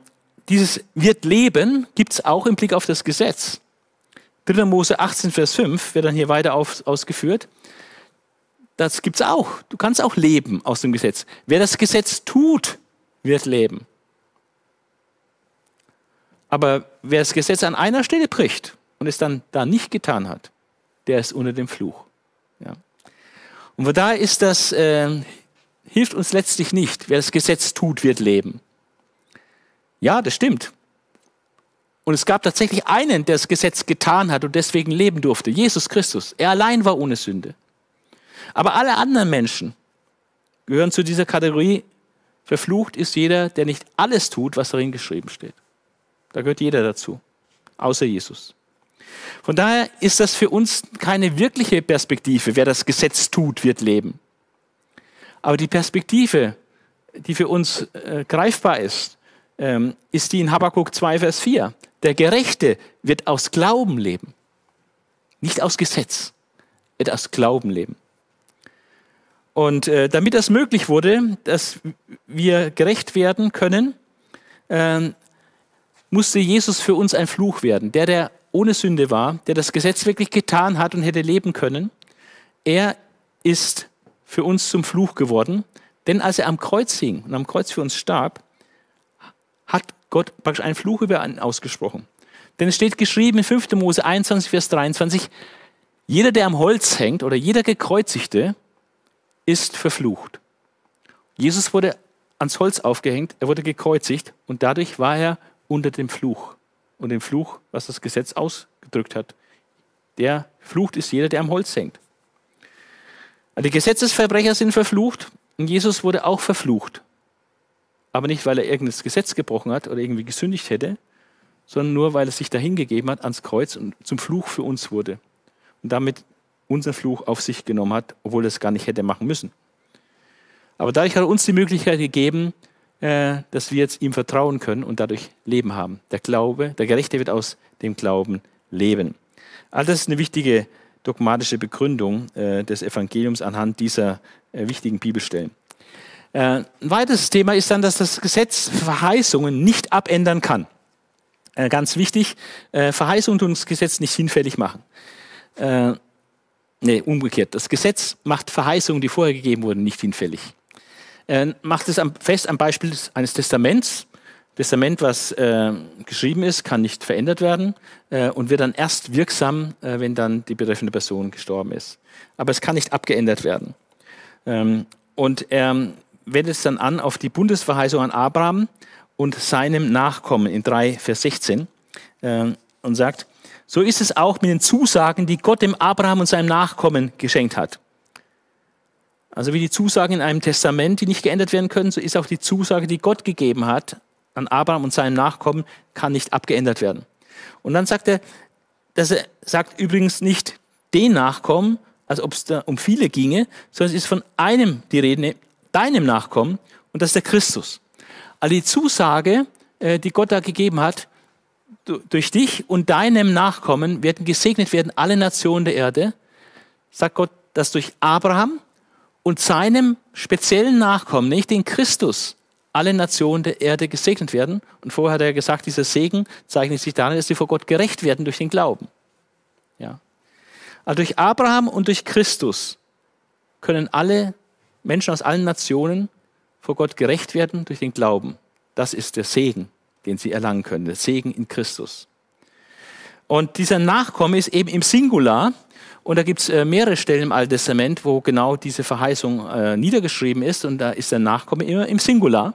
dieses wird leben gibt es auch im Blick auf das Gesetz. 3. Mose 18, Vers 5 wird dann hier weiter auf, ausgeführt. Das gibt es auch. Du kannst auch leben aus dem Gesetz. Wer das Gesetz tut, wird leben. Aber wer das Gesetz an einer Stelle bricht und es dann da nicht getan hat, der ist unter dem Fluch. Ja. Und von daher ist das, äh, hilft uns letztlich nicht. Wer das Gesetz tut, wird leben. Ja, das stimmt. Und es gab tatsächlich einen, der das Gesetz getan hat und deswegen leben durfte. Jesus Christus. Er allein war ohne Sünde. Aber alle anderen Menschen gehören zu dieser Kategorie. Verflucht ist jeder, der nicht alles tut, was darin geschrieben steht. Da gehört jeder dazu, außer Jesus. Von daher ist das für uns keine wirkliche Perspektive. Wer das Gesetz tut, wird leben. Aber die Perspektive, die für uns äh, greifbar ist, ähm, ist die in Habakkuk 2, Vers 4. Der Gerechte wird aus Glauben leben. Nicht aus Gesetz, wird aus Glauben leben. Und äh, damit das möglich wurde, dass wir gerecht werden können, äh, musste Jesus für uns ein Fluch werden. Der, der ohne Sünde war, der das Gesetz wirklich getan hat und hätte leben können, er ist für uns zum Fluch geworden, denn als er am Kreuz hing und am Kreuz für uns starb, hat Gott praktisch einen Fluch über ihn ausgesprochen. Denn es steht geschrieben in 5. Mose 21, Vers 23, jeder, der am Holz hängt oder jeder Gekreuzigte, ist verflucht. Jesus wurde ans Holz aufgehängt, er wurde gekreuzigt und dadurch war er unter dem Fluch. Und dem Fluch, was das Gesetz ausgedrückt hat. Der flucht ist jeder, der am Holz hängt. Die Gesetzesverbrecher sind verflucht und Jesus wurde auch verflucht. Aber nicht, weil er irgendein Gesetz gebrochen hat oder irgendwie gesündigt hätte, sondern nur, weil er sich dahingegeben hat ans Kreuz und zum Fluch für uns wurde. Und damit unseren Fluch auf sich genommen hat, obwohl er es gar nicht hätte machen müssen. Aber dadurch hat er uns die Möglichkeit gegeben, äh, dass wir jetzt ihm vertrauen können und dadurch Leben haben. Der Glaube, der Gerechte wird aus dem Glauben leben. All das ist eine wichtige dogmatische Begründung äh, des Evangeliums anhand dieser äh, wichtigen Bibelstellen. Ein weiteres Thema ist dann, dass das Gesetz Verheißungen nicht abändern kann. ganz wichtig, Verheißungen tun das Gesetz nicht hinfällig machen. nee, umgekehrt. Das Gesetz macht Verheißungen, die vorher gegeben wurden, nicht hinfällig. Macht es fest am Beispiel eines Testaments. Testament, was äh, geschrieben ist, kann nicht verändert werden äh, und wird dann erst wirksam, äh, wenn dann die betreffende Person gestorben ist. Aber es kann nicht abgeändert werden. Ähm, und er wendet es dann an auf die Bundesverheißung an Abraham und seinem Nachkommen in 3, Vers 16 ähm, und sagt, so ist es auch mit den Zusagen, die Gott dem Abraham und seinem Nachkommen geschenkt hat. Also wie die Zusagen in einem Testament, die nicht geändert werden können, so ist auch die Zusage, die Gott gegeben hat an Abraham und seinem Nachkommen, kann nicht abgeändert werden. Und dann sagt er, dass er sagt übrigens nicht den Nachkommen, als ob es da um viele ginge, sondern es ist von einem die Rede, deinem Nachkommen, und das ist der Christus. Also die Zusage, äh, die Gott da gegeben hat, durch dich und deinem Nachkommen werden gesegnet werden alle Nationen der Erde, sagt Gott, dass durch Abraham, und seinem speziellen Nachkommen, nicht den Christus, alle Nationen der Erde gesegnet werden. Und vorher hat er gesagt, dieser Segen zeichnet sich darin, dass sie vor Gott gerecht werden durch den Glauben. Ja. Also durch Abraham und durch Christus können alle Menschen aus allen Nationen vor Gott gerecht werden durch den Glauben. Das ist der Segen, den sie erlangen können, der Segen in Christus. Und dieser Nachkomme ist eben im Singular, und da gibt es äh, mehrere Stellen im Alten Testament, wo genau diese Verheißung äh, niedergeschrieben ist. Und da ist der Nachkomme immer im Singular.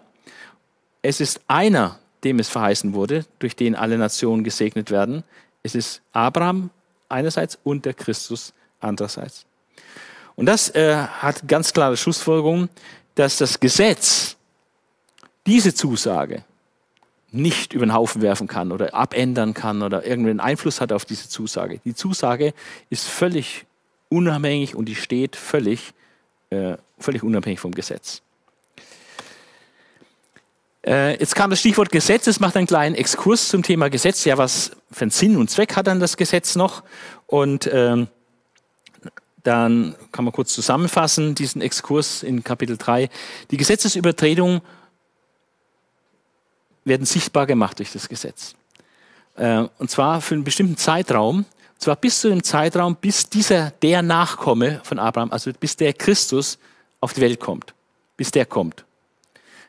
Es ist einer, dem es verheißen wurde, durch den alle Nationen gesegnet werden. Es ist Abraham einerseits und der Christus andererseits. Und das äh, hat ganz klare Schlussfolgerung, dass das Gesetz diese Zusage nicht über den Haufen werfen kann oder abändern kann oder irgendeinen Einfluss hat auf diese Zusage. Die Zusage ist völlig unabhängig und die steht völlig, äh, völlig unabhängig vom Gesetz. Äh, jetzt kam das Stichwort Gesetz, es macht einen kleinen Exkurs zum Thema Gesetz. Ja, was für einen Sinn und Zweck hat dann das Gesetz noch? Und ähm, dann kann man kurz zusammenfassen, diesen Exkurs in Kapitel 3. Die Gesetzesübertretung werden sichtbar gemacht durch das Gesetz. Äh, und zwar für einen bestimmten Zeitraum. Und zwar bis zu dem Zeitraum, bis dieser, der Nachkomme von Abraham, also bis der Christus auf die Welt kommt. Bis der kommt.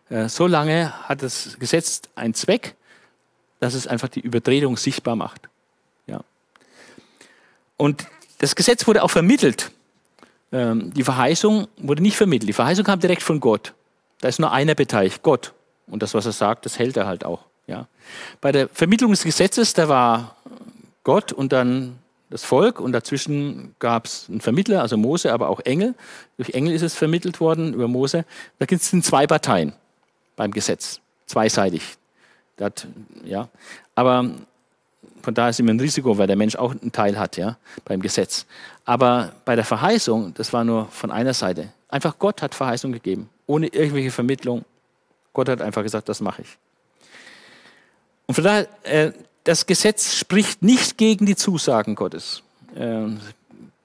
Äh, so lange hat das Gesetz einen Zweck, dass es einfach die Übertretung sichtbar macht. Ja. Und das Gesetz wurde auch vermittelt. Ähm, die Verheißung wurde nicht vermittelt. Die Verheißung kam direkt von Gott. Da ist nur einer beteiligt, Gott. Und das, was er sagt, das hält er halt auch. Ja. Bei der Vermittlung des Gesetzes, da war Gott und dann das Volk und dazwischen gab es einen Vermittler, also Mose, aber auch Engel. Durch Engel ist es vermittelt worden über Mose. Da gibt es zwei Parteien beim Gesetz, zweiseitig. Das, ja. Aber von daher ist immer ein Risiko, weil der Mensch auch einen Teil hat ja, beim Gesetz. Aber bei der Verheißung, das war nur von einer Seite. Einfach Gott hat Verheißung gegeben, ohne irgendwelche Vermittlung, Gott hat einfach gesagt, das mache ich. Und von daher, äh, das Gesetz spricht nicht gegen die Zusagen Gottes. Äh,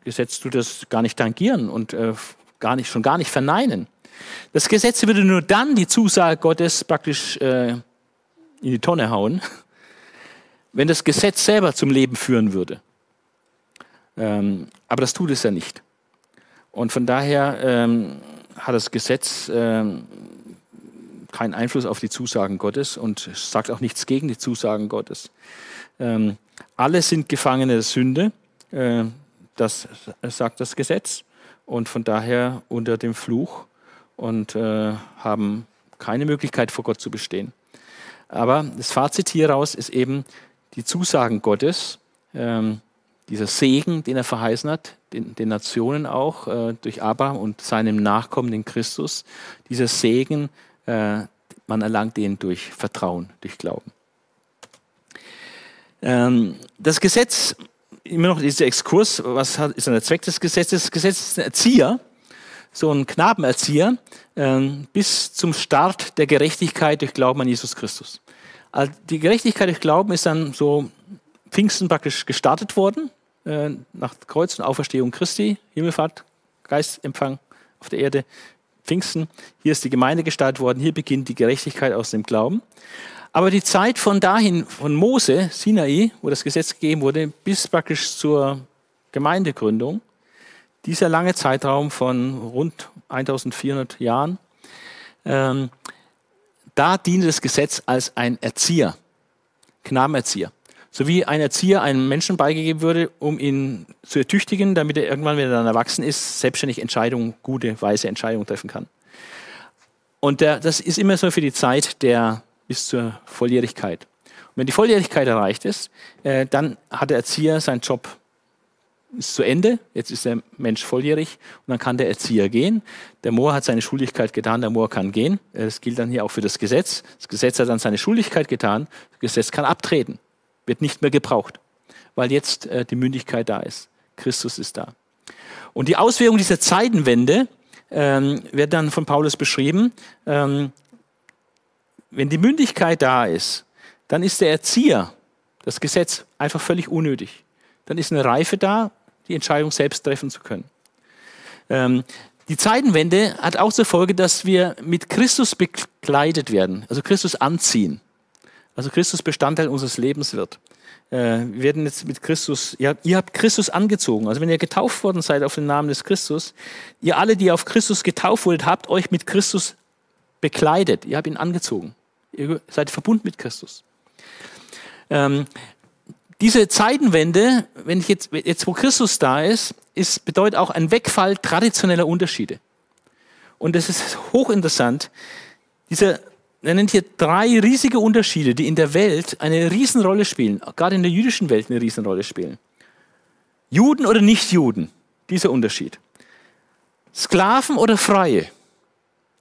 Gesetz tut das gar nicht tangieren und äh, gar nicht, schon gar nicht verneinen. Das Gesetz würde nur dann die Zusage Gottes praktisch äh, in die Tonne hauen, wenn das Gesetz selber zum Leben führen würde. Ähm, aber das tut es ja nicht. Und von daher ähm, hat das Gesetz ähm, keinen Einfluss auf die Zusagen Gottes und sagt auch nichts gegen die Zusagen Gottes. Ähm, alle sind Gefangene der Sünde, äh, das sagt das Gesetz, und von daher unter dem Fluch und äh, haben keine Möglichkeit vor Gott zu bestehen. Aber das Fazit hieraus ist eben die Zusagen Gottes, ähm, dieser Segen, den er verheißen hat, den, den Nationen auch äh, durch Abraham und seinem Nachkommen, den Christus. Dieser Segen, äh, man erlangt ihn durch Vertrauen, durch Glauben. Ähm, das Gesetz, immer noch dieser Exkurs, was hat, ist der Zweck des Gesetzes? Das Gesetz ist ein Erzieher, so ein Knabenerzieher, äh, bis zum Start der Gerechtigkeit durch Glauben an Jesus Christus. Also die Gerechtigkeit durch Glauben ist dann so Pfingsten praktisch gestartet worden, äh, nach Kreuz und Auferstehung Christi, Himmelfahrt, Geistempfang auf der Erde, Pfingsten. Hier ist die Gemeinde gestartet worden, hier beginnt die Gerechtigkeit aus dem Glauben. Aber die Zeit von dahin, von Mose, Sinai, wo das Gesetz gegeben wurde, bis praktisch zur Gemeindegründung, dieser lange Zeitraum von rund 1400 Jahren, ähm, da diente das Gesetz als ein Erzieher, Knabenerzieher. So wie ein Erzieher einem Menschen beigegeben würde, um ihn zu ertüchtigen, damit er irgendwann, wenn er dann erwachsen ist, selbstständig Entscheidungen, gute, weise Entscheidungen treffen kann. Und der, das ist immer so für die Zeit der bis zur Volljährigkeit. Und wenn die Volljährigkeit erreicht ist, äh, dann hat der Erzieher seinen Job ist zu Ende, jetzt ist der Mensch volljährig und dann kann der Erzieher gehen. Der Moor hat seine Schuldigkeit getan, der Moor kann gehen. Das gilt dann hier auch für das Gesetz. Das Gesetz hat dann seine Schuldigkeit getan, das Gesetz kann abtreten, wird nicht mehr gebraucht, weil jetzt äh, die Mündigkeit da ist. Christus ist da. Und die Auswirkung dieser Zeitenwende ähm, wird dann von Paulus beschrieben. Ähm, wenn die Mündigkeit da ist, dann ist der Erzieher, das Gesetz, einfach völlig unnötig. Dann ist eine Reife da, die Entscheidung selbst treffen zu können. Ähm, die Zeitenwende hat auch zur Folge, dass wir mit Christus bekleidet werden, also Christus anziehen. Also Christus Bestandteil unseres Lebens wird. Äh, wir werden jetzt mit Christus, ihr, ihr habt Christus angezogen. Also wenn ihr getauft worden seid auf den Namen des Christus, ihr alle, die auf Christus getauft wurdet, habt euch mit Christus bekleidet. Ihr habt ihn angezogen. Ihr seid verbunden mit Christus. Ähm, diese Zeitenwende, wenn ich jetzt, jetzt wo Christus da ist, ist, bedeutet auch ein Wegfall traditioneller Unterschiede. Und es ist hochinteressant. Dieser, er nennt hier drei riesige Unterschiede, die in der Welt eine Riesenrolle spielen, gerade in der jüdischen Welt eine Riesenrolle spielen. Juden oder Nichtjuden, dieser Unterschied. Sklaven oder Freie,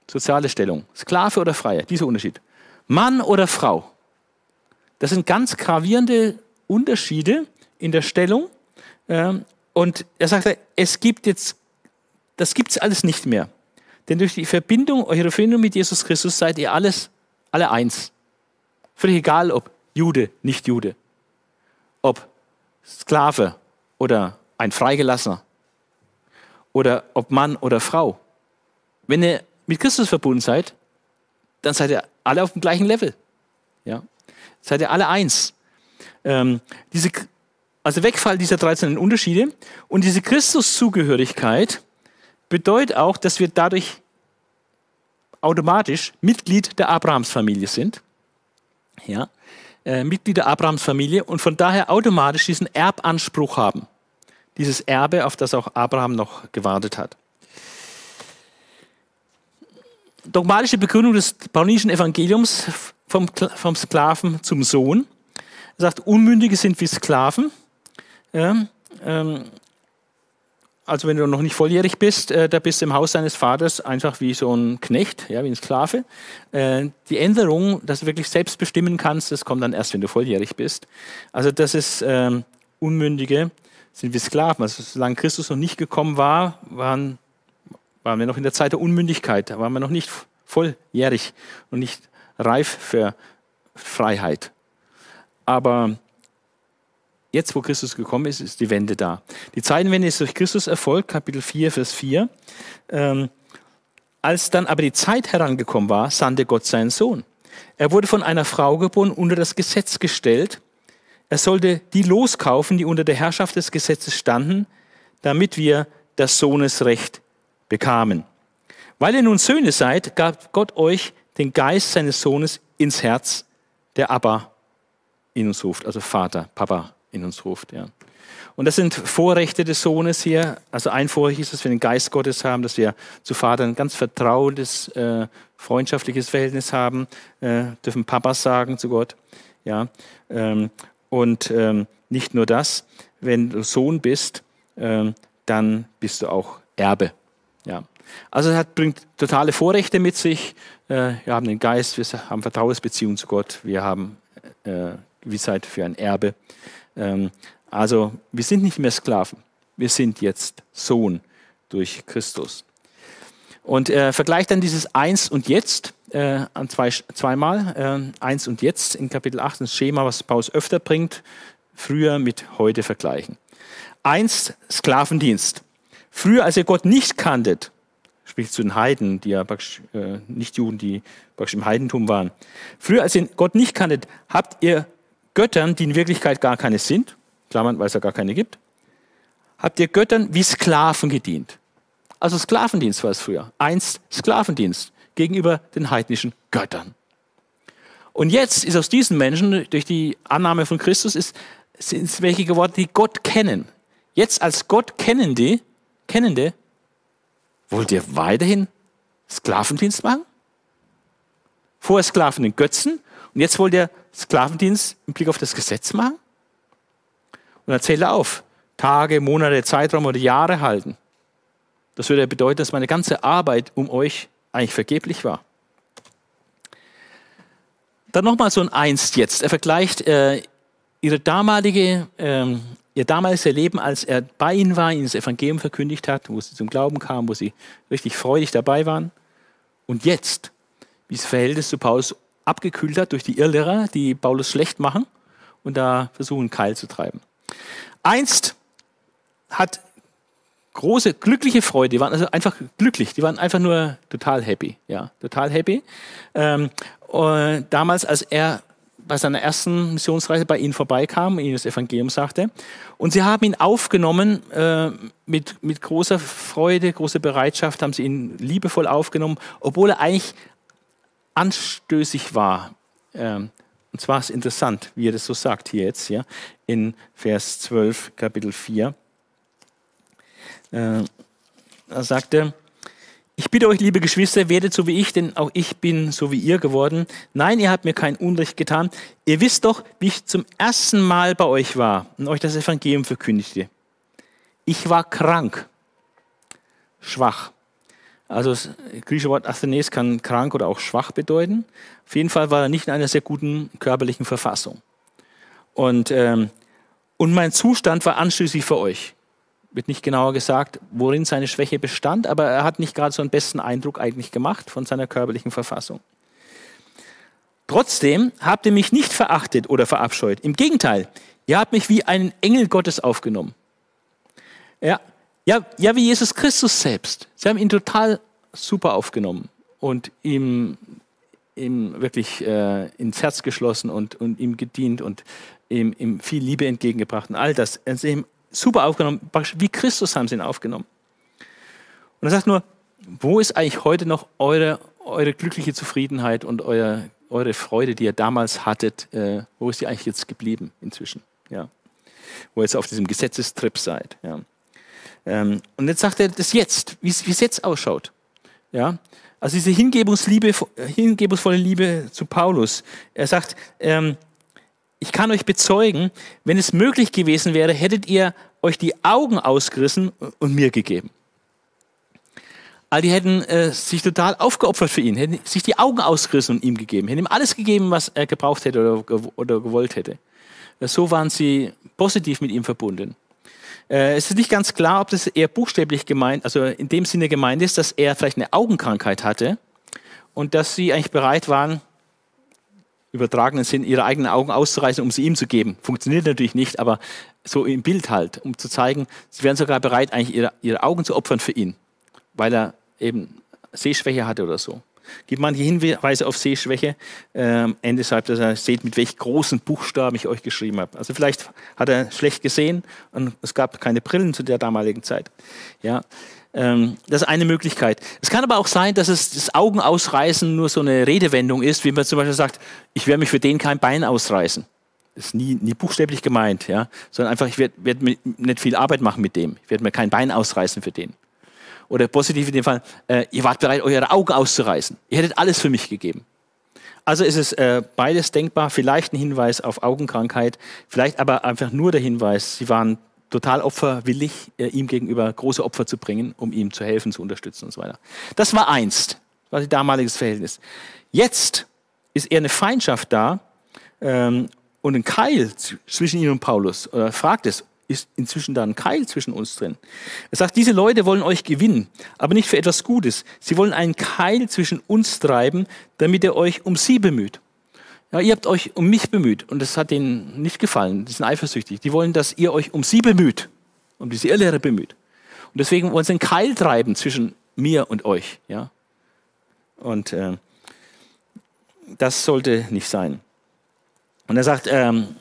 soziale Stellung. Sklave oder Freie, dieser Unterschied. Mann oder Frau. Das sind ganz gravierende Unterschiede in der Stellung. Ähm, und er sagte, es gibt jetzt, das gibt es alles nicht mehr. Denn durch die Verbindung, eure Verbindung mit Jesus Christus seid ihr alles, alle eins. Völlig egal, ob Jude, nicht Jude. Ob Sklave oder ein Freigelassener. Oder ob Mann oder Frau. Wenn ihr mit Christus verbunden seid, dann seid ihr alle auf dem gleichen Level. Ja? Seid ihr alle eins. Ähm, diese, also Wegfall dieser 13 Unterschiede und diese Christuszugehörigkeit bedeutet auch, dass wir dadurch automatisch Mitglied der Abrahamsfamilie sind. Ja, äh, Mitglied der Abrahamsfamilie und von daher automatisch diesen Erbanspruch haben. Dieses Erbe, auf das auch Abraham noch gewartet hat. Dogmatische Begründung des paulinischen Evangeliums vom, vom Sklaven zum Sohn. Er sagt, Unmündige sind wie Sklaven. Ja, ähm, also wenn du noch nicht volljährig bist, äh, da bist du im Haus deines Vaters einfach wie so ein Knecht, ja, wie ein Sklave. Äh, die Änderung, dass du wirklich selbst bestimmen kannst, das kommt dann erst, wenn du volljährig bist. Also das ist ähm, Unmündige sind wie Sklaven. Also solange Christus noch nicht gekommen war, waren, waren wir noch in der Zeit der Unmündigkeit. Da waren wir noch nicht volljährig und nicht reif für Freiheit. Aber jetzt, wo Christus gekommen ist, ist die Wende da. Die Zeitenwende ist durch Christus erfolgt, Kapitel 4, Vers 4. Ähm, als dann aber die Zeit herangekommen war, sandte Gott seinen Sohn. Er wurde von einer Frau geboren, unter das Gesetz gestellt. Er sollte die loskaufen, die unter der Herrschaft des Gesetzes standen, damit wir das Sohnesrecht bekamen. Weil ihr nun Söhne seid, gab Gott euch den Geist seines Sohnes ins Herz, der Abba in uns ruft, also Vater, Papa in uns ruft. Ja. Und das sind Vorrechte des Sohnes hier. Also ein Vorrecht ist, dass wir den Geist Gottes haben, dass wir zu Vater ein ganz vertrautes, äh, freundschaftliches Verhältnis haben, äh, dürfen Papa sagen zu Gott. Ja. Ähm, und ähm, nicht nur das, wenn du Sohn bist, ähm, dann bist du auch Erbe. Ja. Also es bringt totale Vorrechte mit sich. Äh, wir haben den Geist, wir haben Vertrauensbeziehung zu Gott, wir haben äh, Gewissheit für ein Erbe. Ähm, also wir sind nicht mehr Sklaven, wir sind jetzt Sohn durch Christus. Und äh, vergleicht dann dieses Eins und Jetzt äh, an zwei, zweimal. Äh, Eins und Jetzt in Kapitel 8, das Schema, was Paulus öfter bringt, früher mit heute vergleichen. Eins, Sklavendienst. Früher, als ihr Gott nicht kanntet, sprich zu den Heiden, die ja praktisch, äh, nicht Juden, die praktisch im Heidentum waren. Früher, als ihr Gott nicht kanntet, habt ihr Göttern, die in Wirklichkeit gar keine sind, Klammern, weil es ja gar keine gibt, habt ihr Göttern wie Sklaven gedient. Also Sklavendienst war es früher. Einst Sklavendienst gegenüber den heidnischen Göttern. Und jetzt ist aus diesen Menschen, durch die Annahme von Christus, ist, sind es welche geworden, die Gott kennen. Jetzt als Gott kennende, kennende, wollt ihr weiterhin Sklavendienst machen? Vorher Sklaven den Götzen und jetzt wollt ihr Sklavendienst im Blick auf das Gesetz machen? Und dann zählt er auf. Tage, Monate, Zeitraum oder Jahre halten. Das würde bedeuten, dass meine ganze Arbeit um euch eigentlich vergeblich war. Dann nochmal so ein Einst jetzt. Er vergleicht äh, ihre damalige, ähm, ihr damaliges Leben, als er bei ihnen war, ihnen das Evangelium verkündigt hat, wo sie zum Glauben kamen, wo sie richtig freudig dabei waren. Und jetzt, wie das Verhältnis zu Paulus abgekühlt hat durch die Irrlehrer, die Paulus schlecht machen und da versuchen, Keil zu treiben. Einst hat große, glückliche Freude, die waren also einfach glücklich, die waren einfach nur total happy, ja, total happy. Ähm, damals, als er bei seiner ersten Missionsreise bei ihnen vorbeikam, ihnen das Evangelium sagte. Und sie haben ihn aufgenommen äh, mit, mit großer Freude, großer Bereitschaft, haben sie ihn liebevoll aufgenommen, obwohl er eigentlich anstößig war. Ähm, und zwar ist interessant, wie er das so sagt hier jetzt, ja, in Vers 12, Kapitel 4. Äh, da sagt er, ich bitte euch, liebe Geschwister, werdet so wie ich, denn auch ich bin so wie ihr geworden. Nein, ihr habt mir kein Unrecht getan. Ihr wisst doch, wie ich zum ersten Mal bei euch war und euch das Evangelium verkündigte. Ich war krank, schwach. Also das griechische Wort Athenes kann krank oder auch schwach bedeuten. Auf jeden Fall war er nicht in einer sehr guten körperlichen Verfassung. Und, ähm, und mein Zustand war anschließend für euch. Wird nicht genauer gesagt, worin seine Schwäche bestand, aber er hat nicht gerade so einen besten Eindruck eigentlich gemacht von seiner körperlichen Verfassung. Trotzdem habt ihr mich nicht verachtet oder verabscheut. Im Gegenteil, ihr habt mich wie einen Engel Gottes aufgenommen. Ja, ja, ja, wie Jesus Christus selbst. Sie haben ihn total super aufgenommen und ihm, ihm wirklich äh, ins Herz geschlossen und, und ihm gedient und ihm, ihm viel Liebe entgegengebracht und all das. Sie haben ihn super aufgenommen, wie Christus haben sie ihn aufgenommen. Und er sagt nur, wo ist eigentlich heute noch eure, eure glückliche Zufriedenheit und euer, eure Freude, die ihr damals hattet, äh, wo ist die eigentlich jetzt geblieben inzwischen? Ja. Wo ihr jetzt auf diesem Gesetzestrip seid. Ja. Ähm, und jetzt sagt er das jetzt, wie es jetzt ausschaut. Ja? Also diese Hingebungsliebe, hingebungsvolle Liebe zu Paulus. Er sagt, ähm, ich kann euch bezeugen, wenn es möglich gewesen wäre, hättet ihr euch die Augen ausgerissen und mir gegeben. All die hätten äh, sich total aufgeopfert für ihn, hätten sich die Augen ausgerissen und ihm gegeben, hätten ihm alles gegeben, was er gebraucht hätte oder, oder gewollt hätte. So waren sie positiv mit ihm verbunden. Äh, es ist nicht ganz klar, ob das eher buchstäblich gemeint, also in dem Sinne gemeint ist, dass er vielleicht eine Augenkrankheit hatte und dass sie eigentlich bereit waren, übertragenen Sinn, ihre eigenen Augen auszureißen, um sie ihm zu geben. Funktioniert natürlich nicht, aber so im Bild halt, um zu zeigen, sie wären sogar bereit, eigentlich ihre, ihre Augen zu opfern für ihn, weil er eben Sehschwäche hatte oder so gibt manche Hinweise auf Sehschwäche. Ähm, Ende sagt er, seht, mit welch großen Buchstaben ich euch geschrieben habe. Also vielleicht hat er schlecht gesehen und es gab keine Brillen zu der damaligen Zeit. Ja. Ähm, das ist eine Möglichkeit. Es kann aber auch sein, dass es das Augenausreißen nur so eine Redewendung ist, wie man zum Beispiel sagt, ich werde mich für den kein Bein ausreißen. Das ist nie, nie buchstäblich gemeint, ja? sondern einfach, ich werde werd nicht viel Arbeit machen mit dem. Ich werde mir kein Bein ausreißen für den. Oder positiv in dem Fall, äh, ihr wart bereit, eure Augen auszureißen. Ihr hättet alles für mich gegeben. Also ist es äh, beides denkbar, vielleicht ein Hinweis auf Augenkrankheit, vielleicht aber einfach nur der Hinweis, sie waren total opferwillig, äh, ihm gegenüber große Opfer zu bringen, um ihm zu helfen, zu unterstützen und so weiter. Das war einst, das war das damaliges Verhältnis. Jetzt ist eher eine Feindschaft da ähm, und ein Keil zwischen ihm und Paulus. Oder fragt es, ist inzwischen da ein Keil zwischen uns drin. Er sagt, diese Leute wollen euch gewinnen, aber nicht für etwas Gutes. Sie wollen einen Keil zwischen uns treiben, damit ihr euch um sie bemüht. Ja, ihr habt euch um mich bemüht und das hat ihnen nicht gefallen. Die sind eifersüchtig. Die wollen, dass ihr euch um sie bemüht, um diese Irrlehre bemüht. Und deswegen wollen sie einen Keil treiben zwischen mir und euch. Ja? Und äh, das sollte nicht sein. Und er sagt, ähm,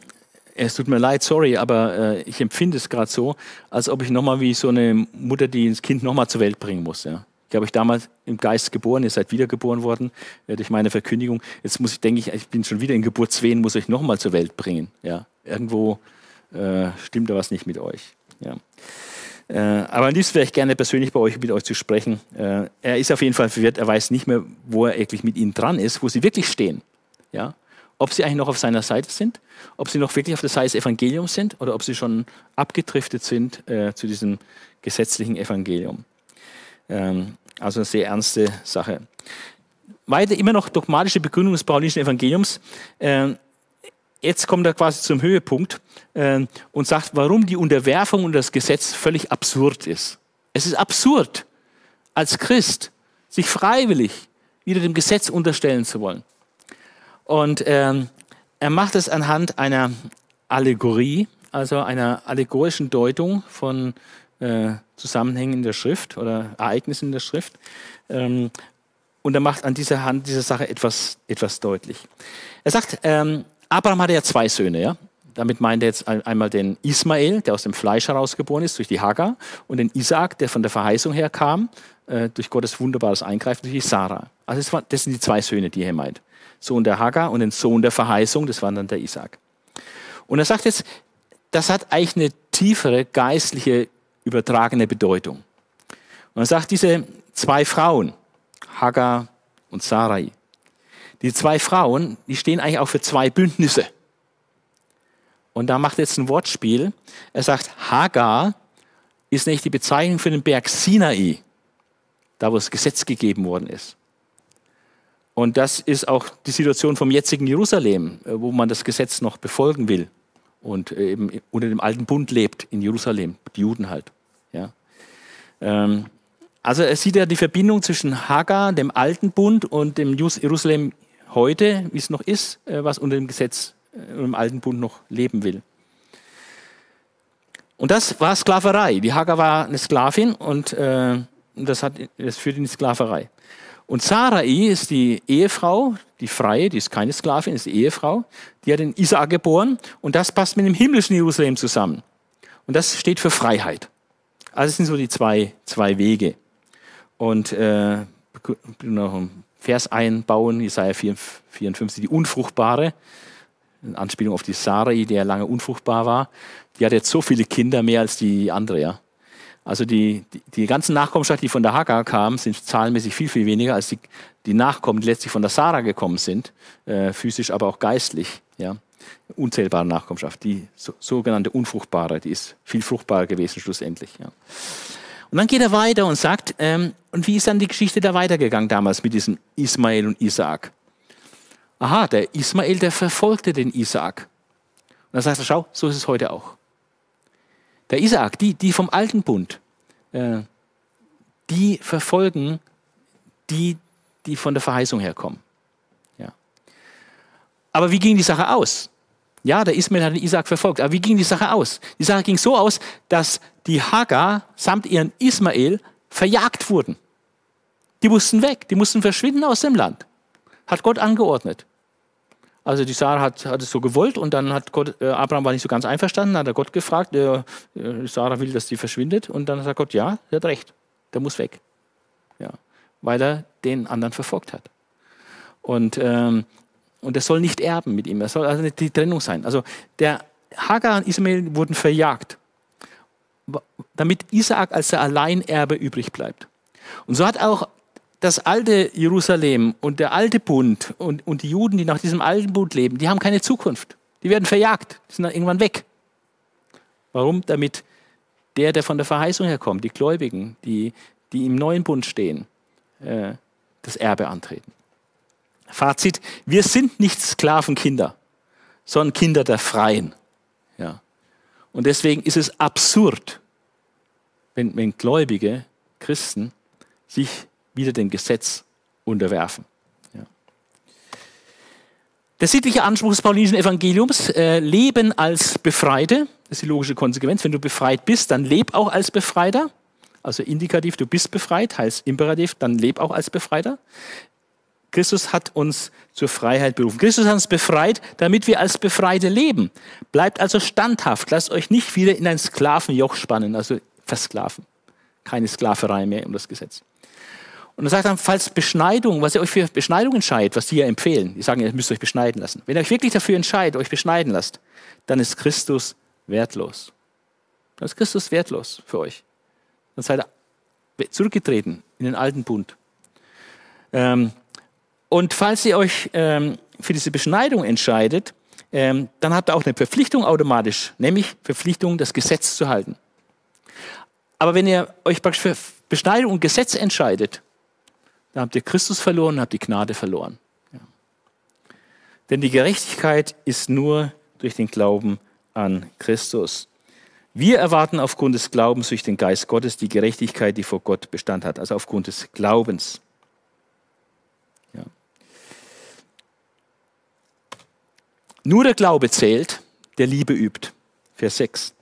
es tut mir leid, sorry, aber äh, ich empfinde es gerade so, als ob ich nochmal wie so eine Mutter, die das Kind nochmal zur Welt bringen muss. Ja. Ich habe euch damals im Geist geboren, ihr seid wiedergeboren worden äh, durch meine Verkündigung. Jetzt muss ich, denke ich, ich bin schon wieder in Geburtswehen, muss ich nochmal zur Welt bringen. Ja. Irgendwo äh, stimmt da was nicht mit euch. Ja. Äh, aber am liebsten wäre ich gerne persönlich bei euch mit euch zu sprechen. Äh, er ist auf jeden Fall verwirrt, er weiß nicht mehr, wo er wirklich mit ihnen dran ist, wo sie wirklich stehen. Ja? Ob sie eigentlich noch auf seiner Seite sind, ob sie noch wirklich auf der Seite des Evangeliums sind oder ob sie schon abgedriftet sind äh, zu diesem gesetzlichen Evangelium. Ähm, also eine sehr ernste Sache. Weiter immer noch dogmatische Begründung des paulinischen Evangeliums. Ähm, jetzt kommt er quasi zum Höhepunkt äh, und sagt, warum die Unterwerfung und das Gesetz völlig absurd ist. Es ist absurd, als Christ sich freiwillig wieder dem Gesetz unterstellen zu wollen. Und ähm, er macht es anhand einer Allegorie, also einer allegorischen Deutung von äh, Zusammenhängen in der Schrift oder Ereignissen in der Schrift. Ähm, und er macht an dieser Hand dieser Sache etwas, etwas deutlich. Er sagt, ähm, Abraham hatte ja zwei Söhne, ja. Damit meint er jetzt einmal den Ismael, der aus dem Fleisch herausgeboren ist durch die Hagar, und den Isaac, der von der Verheißung her kam, äh, durch Gottes wunderbares Eingreifen durch die Sarah. Also das, war, das sind die zwei Söhne, die er meint. Sohn der Hagar und den Sohn der Verheißung, das war dann der Isaac. Und er sagt jetzt, das hat eigentlich eine tiefere geistliche übertragene Bedeutung. Und er sagt, diese zwei Frauen, Hagar und Sarai, die zwei Frauen, die stehen eigentlich auch für zwei Bündnisse. Und da macht er jetzt ein Wortspiel. Er sagt, Hagar ist nicht die Bezeichnung für den Berg Sinai, da wo das Gesetz gegeben worden ist. Und das ist auch die Situation vom jetzigen Jerusalem, äh, wo man das Gesetz noch befolgen will und äh, eben unter dem alten Bund lebt in Jerusalem, die Juden halt. Ja. Ähm, also er sieht ja die Verbindung zwischen Hagar, dem alten Bund und dem Jerusalem heute, wie es noch ist, äh, was unter dem Gesetz, im alten Bund noch leben will. Und das war Sklaverei. Die Hagar war eine Sklavin und äh, das, hat, das führt in die Sklaverei. Und Sarai ist die Ehefrau, die Freie, die ist keine Sklavin, ist die Ehefrau, die hat den Isaak geboren und das passt mit dem himmlischen Jerusalem zusammen. Und das steht für Freiheit. Also das sind so die zwei, zwei Wege. Und äh, noch einen Vers einbauen, Jesaja 54, die Unfruchtbare, in Anspielung auf die Sarai, die ja lange unfruchtbar war. Die hat jetzt so viele Kinder, mehr als die andere, ja. Also die, die, die ganzen Nachkommenschaft, die von der Hagar kamen, sind zahlenmäßig viel, viel weniger als die, die Nachkommen, die letztlich von der Sarah gekommen sind, äh, physisch, aber auch geistlich. Ja? Unzählbare Nachkommenschaft, die so, sogenannte unfruchtbare, die ist viel fruchtbarer gewesen schlussendlich. Ja? Und dann geht er weiter und sagt, ähm, und wie ist dann die Geschichte da weitergegangen damals mit diesem Ismael und Isaak? Aha, der Ismael, der verfolgte den Isaak. Und dann sagt er, schau, so ist es heute auch. Der Isaak, die, die vom alten Bund, äh, die verfolgen die, die von der Verheißung herkommen. Ja. Aber wie ging die Sache aus? Ja, der Ismael hat den Isaak verfolgt. Aber wie ging die Sache aus? Die Sache ging so aus, dass die Hagar samt ihren Ismael verjagt wurden. Die mussten weg, die mussten verschwinden aus dem Land. Hat Gott angeordnet. Also die Sarah hat, hat es so gewollt und dann hat Gott, äh, Abraham war nicht so ganz einverstanden, hat er Gott gefragt, äh, äh, Sarah will, dass sie verschwindet und dann sagt Gott, ja, er hat recht, der muss weg. Ja, weil er den anderen verfolgt hat. Und, ähm, und er soll nicht erben mit ihm. Er soll also die Trennung sein. Also der Hagar und Ismael wurden verjagt, damit Isaak als der Alleinerbe übrig bleibt. Und so hat auch das alte Jerusalem und der alte Bund und, und die Juden, die nach diesem alten Bund leben, die haben keine Zukunft. Die werden verjagt, die sind dann irgendwann weg. Warum? Damit der, der von der Verheißung herkommt, die Gläubigen, die, die im neuen Bund stehen, äh, das Erbe antreten. Fazit, wir sind nicht Sklavenkinder, sondern Kinder der Freien. Ja. Und deswegen ist es absurd, wenn, wenn Gläubige, Christen, sich wieder dem Gesetz unterwerfen. Ja. Der sittliche Anspruch des paulinischen Evangeliums, äh, Leben als Befreite, das ist die logische Konsequenz. Wenn du befreit bist, dann leb auch als Befreiter. Also Indikativ, du bist befreit, heißt Imperativ, dann leb auch als Befreiter. Christus hat uns zur Freiheit berufen. Christus hat uns befreit, damit wir als Befreite leben. Bleibt also standhaft. Lasst euch nicht wieder in ein Sklavenjoch spannen, also versklaven. Keine Sklaverei mehr um das Gesetz. Und er sagt dann, falls Beschneidung, was ihr euch für Beschneidung entscheidet, was die ja empfehlen, die sagen, ihr müsst euch beschneiden lassen. Wenn ihr euch wirklich dafür entscheidet, euch beschneiden lasst, dann ist Christus wertlos. Dann ist Christus wertlos für euch. Dann seid ihr zurückgetreten in den alten Bund. Ähm, und falls ihr euch ähm, für diese Beschneidung entscheidet, ähm, dann habt ihr auch eine Verpflichtung automatisch, nämlich Verpflichtung, das Gesetz zu halten. Aber wenn ihr euch praktisch für Beschneidung und Gesetz entscheidet, dann habt ihr Christus verloren, habt die Gnade verloren. Ja. Denn die Gerechtigkeit ist nur durch den Glauben an Christus. Wir erwarten aufgrund des Glaubens durch den Geist Gottes die Gerechtigkeit, die vor Gott Bestand hat, also aufgrund des Glaubens. Ja. Nur der Glaube zählt, der Liebe übt. Vers 6.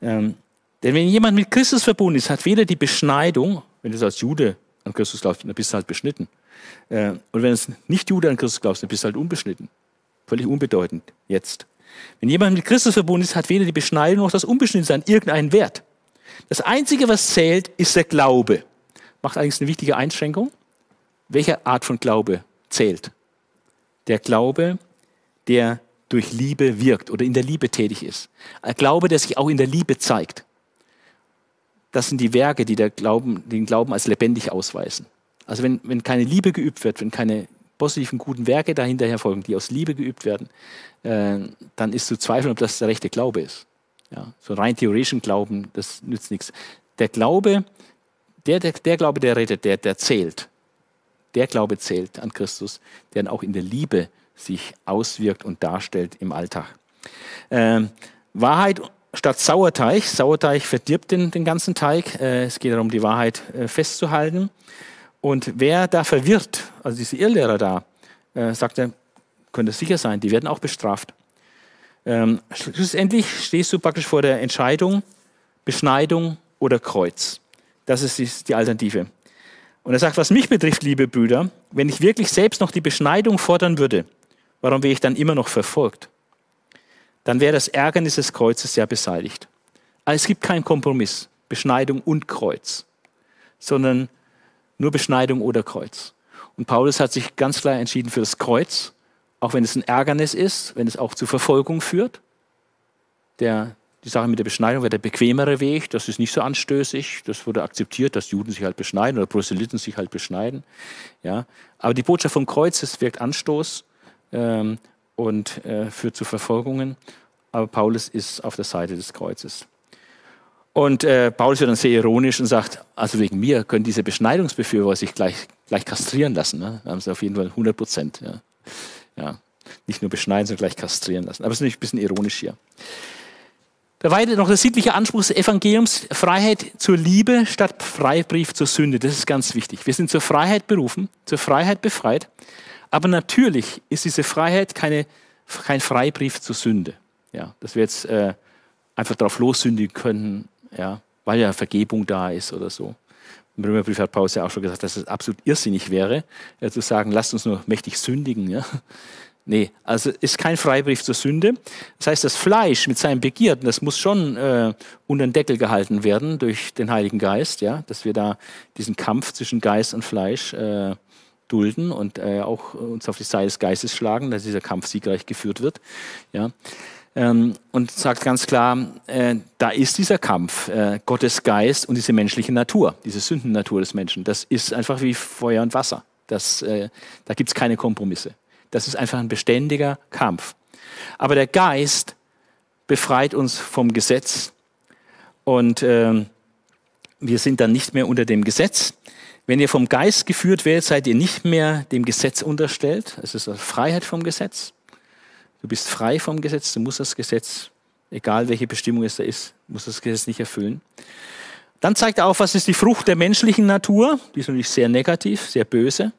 Ähm, denn wenn jemand mit Christus verbunden ist, hat weder die Beschneidung, wenn du es als Jude an Christus glaubst, dann bist du halt beschnitten. Äh, und wenn es nicht Jude an Christus glaubst, dann bist du halt unbeschnitten. Völlig unbedeutend jetzt. Wenn jemand mit Christus verbunden ist, hat weder die Beschneidung noch das Unbeschnittensein irgendeinen Wert. Das Einzige, was zählt, ist der Glaube. Macht allerdings eine wichtige Einschränkung. Welche Art von Glaube zählt? Der Glaube, der durch Liebe wirkt oder in der Liebe tätig ist. Ein Glaube, der sich auch in der Liebe zeigt. Das sind die Werke, die Glauben, den Glauben als lebendig ausweisen. Also wenn, wenn keine Liebe geübt wird, wenn keine positiven, guten Werke dahinter herfolgen, die aus Liebe geübt werden, äh, dann ist zu zweifeln, ob das der rechte Glaube ist. Ja, so rein theoretischen Glauben, das nützt nichts. Der Glaube, der, der, der Glaube, der rettet, der, der zählt. Der Glaube zählt an Christus, der dann auch in der Liebe sich auswirkt und darstellt im Alltag. Ähm, Wahrheit statt Sauerteig. Sauerteig verdirbt den, den ganzen Teig. Äh, es geht darum, die Wahrheit äh, festzuhalten. Und wer da verwirrt, also diese Irrlehrer da, äh, sagt er, könnte sicher sein, die werden auch bestraft. Ähm, schlussendlich stehst du praktisch vor der Entscheidung, Beschneidung oder Kreuz. Das ist die Alternative. Und er sagt, was mich betrifft, liebe Brüder, wenn ich wirklich selbst noch die Beschneidung fordern würde, warum wäre ich dann immer noch verfolgt? Dann wäre das Ärgernis des Kreuzes ja beseitigt. Es gibt keinen Kompromiss, Beschneidung und Kreuz, sondern nur Beschneidung oder Kreuz. Und Paulus hat sich ganz klar entschieden für das Kreuz, auch wenn es ein Ärgernis ist, wenn es auch zu Verfolgung führt. Der, die Sache mit der Beschneidung wäre der bequemere Weg, das ist nicht so anstößig, das wurde akzeptiert, dass Juden sich halt beschneiden oder Proselyten sich halt beschneiden. Ja. Aber die Botschaft vom Kreuz, es wirkt Anstoß ähm, und äh, führt zu Verfolgungen. Aber Paulus ist auf der Seite des Kreuzes. Und äh, Paulus wird dann sehr ironisch und sagt, also wegen mir können diese Beschneidungsbefürworter sich gleich, gleich kastrieren lassen. Ne? Da haben sie auf jeden Fall 100 Prozent. Ja. ja. Nicht nur beschneiden, sondern gleich kastrieren lassen. Aber es ist natürlich ein bisschen ironisch hier. Da weiter noch der sittliche Anspruch des Evangeliums, Freiheit zur Liebe statt Freibrief zur Sünde. Das ist ganz wichtig. Wir sind zur Freiheit berufen, zur Freiheit befreit. Aber natürlich ist diese Freiheit keine, kein Freibrief zur Sünde. Ja, dass wir jetzt äh, einfach darauf lossündigen können, ja, weil ja Vergebung da ist oder so. Im Römerbrief hat Paulus ja auch schon gesagt, dass es absolut irrsinnig wäre, äh, zu sagen, lasst uns nur mächtig sündigen. Ja? Nee, also ist kein Freibrief zur Sünde. Das heißt, das Fleisch mit seinen Begierden, das muss schon äh, unter den Deckel gehalten werden durch den Heiligen Geist, ja, dass wir da diesen Kampf zwischen Geist und Fleisch äh, dulden und äh, auch uns auf die Seite des Geistes schlagen, dass dieser Kampf siegreich geführt wird. Ja. Ähm, und sagt ganz klar, äh, da ist dieser Kampf, äh, Gottes Geist und diese menschliche Natur, diese Sündennatur des Menschen. Das ist einfach wie Feuer und Wasser. Das, äh, da gibt es keine Kompromisse. Das ist einfach ein beständiger Kampf. Aber der Geist befreit uns vom Gesetz und äh, wir sind dann nicht mehr unter dem Gesetz. Wenn ihr vom Geist geführt werdet, seid ihr nicht mehr dem Gesetz unterstellt. Es ist Freiheit vom Gesetz. Du bist frei vom Gesetz, du musst das Gesetz, egal welche Bestimmung es da ist, musst das Gesetz nicht erfüllen. Dann zeigt er auf, was ist die Frucht der menschlichen Natur. Die ist natürlich sehr negativ, sehr böse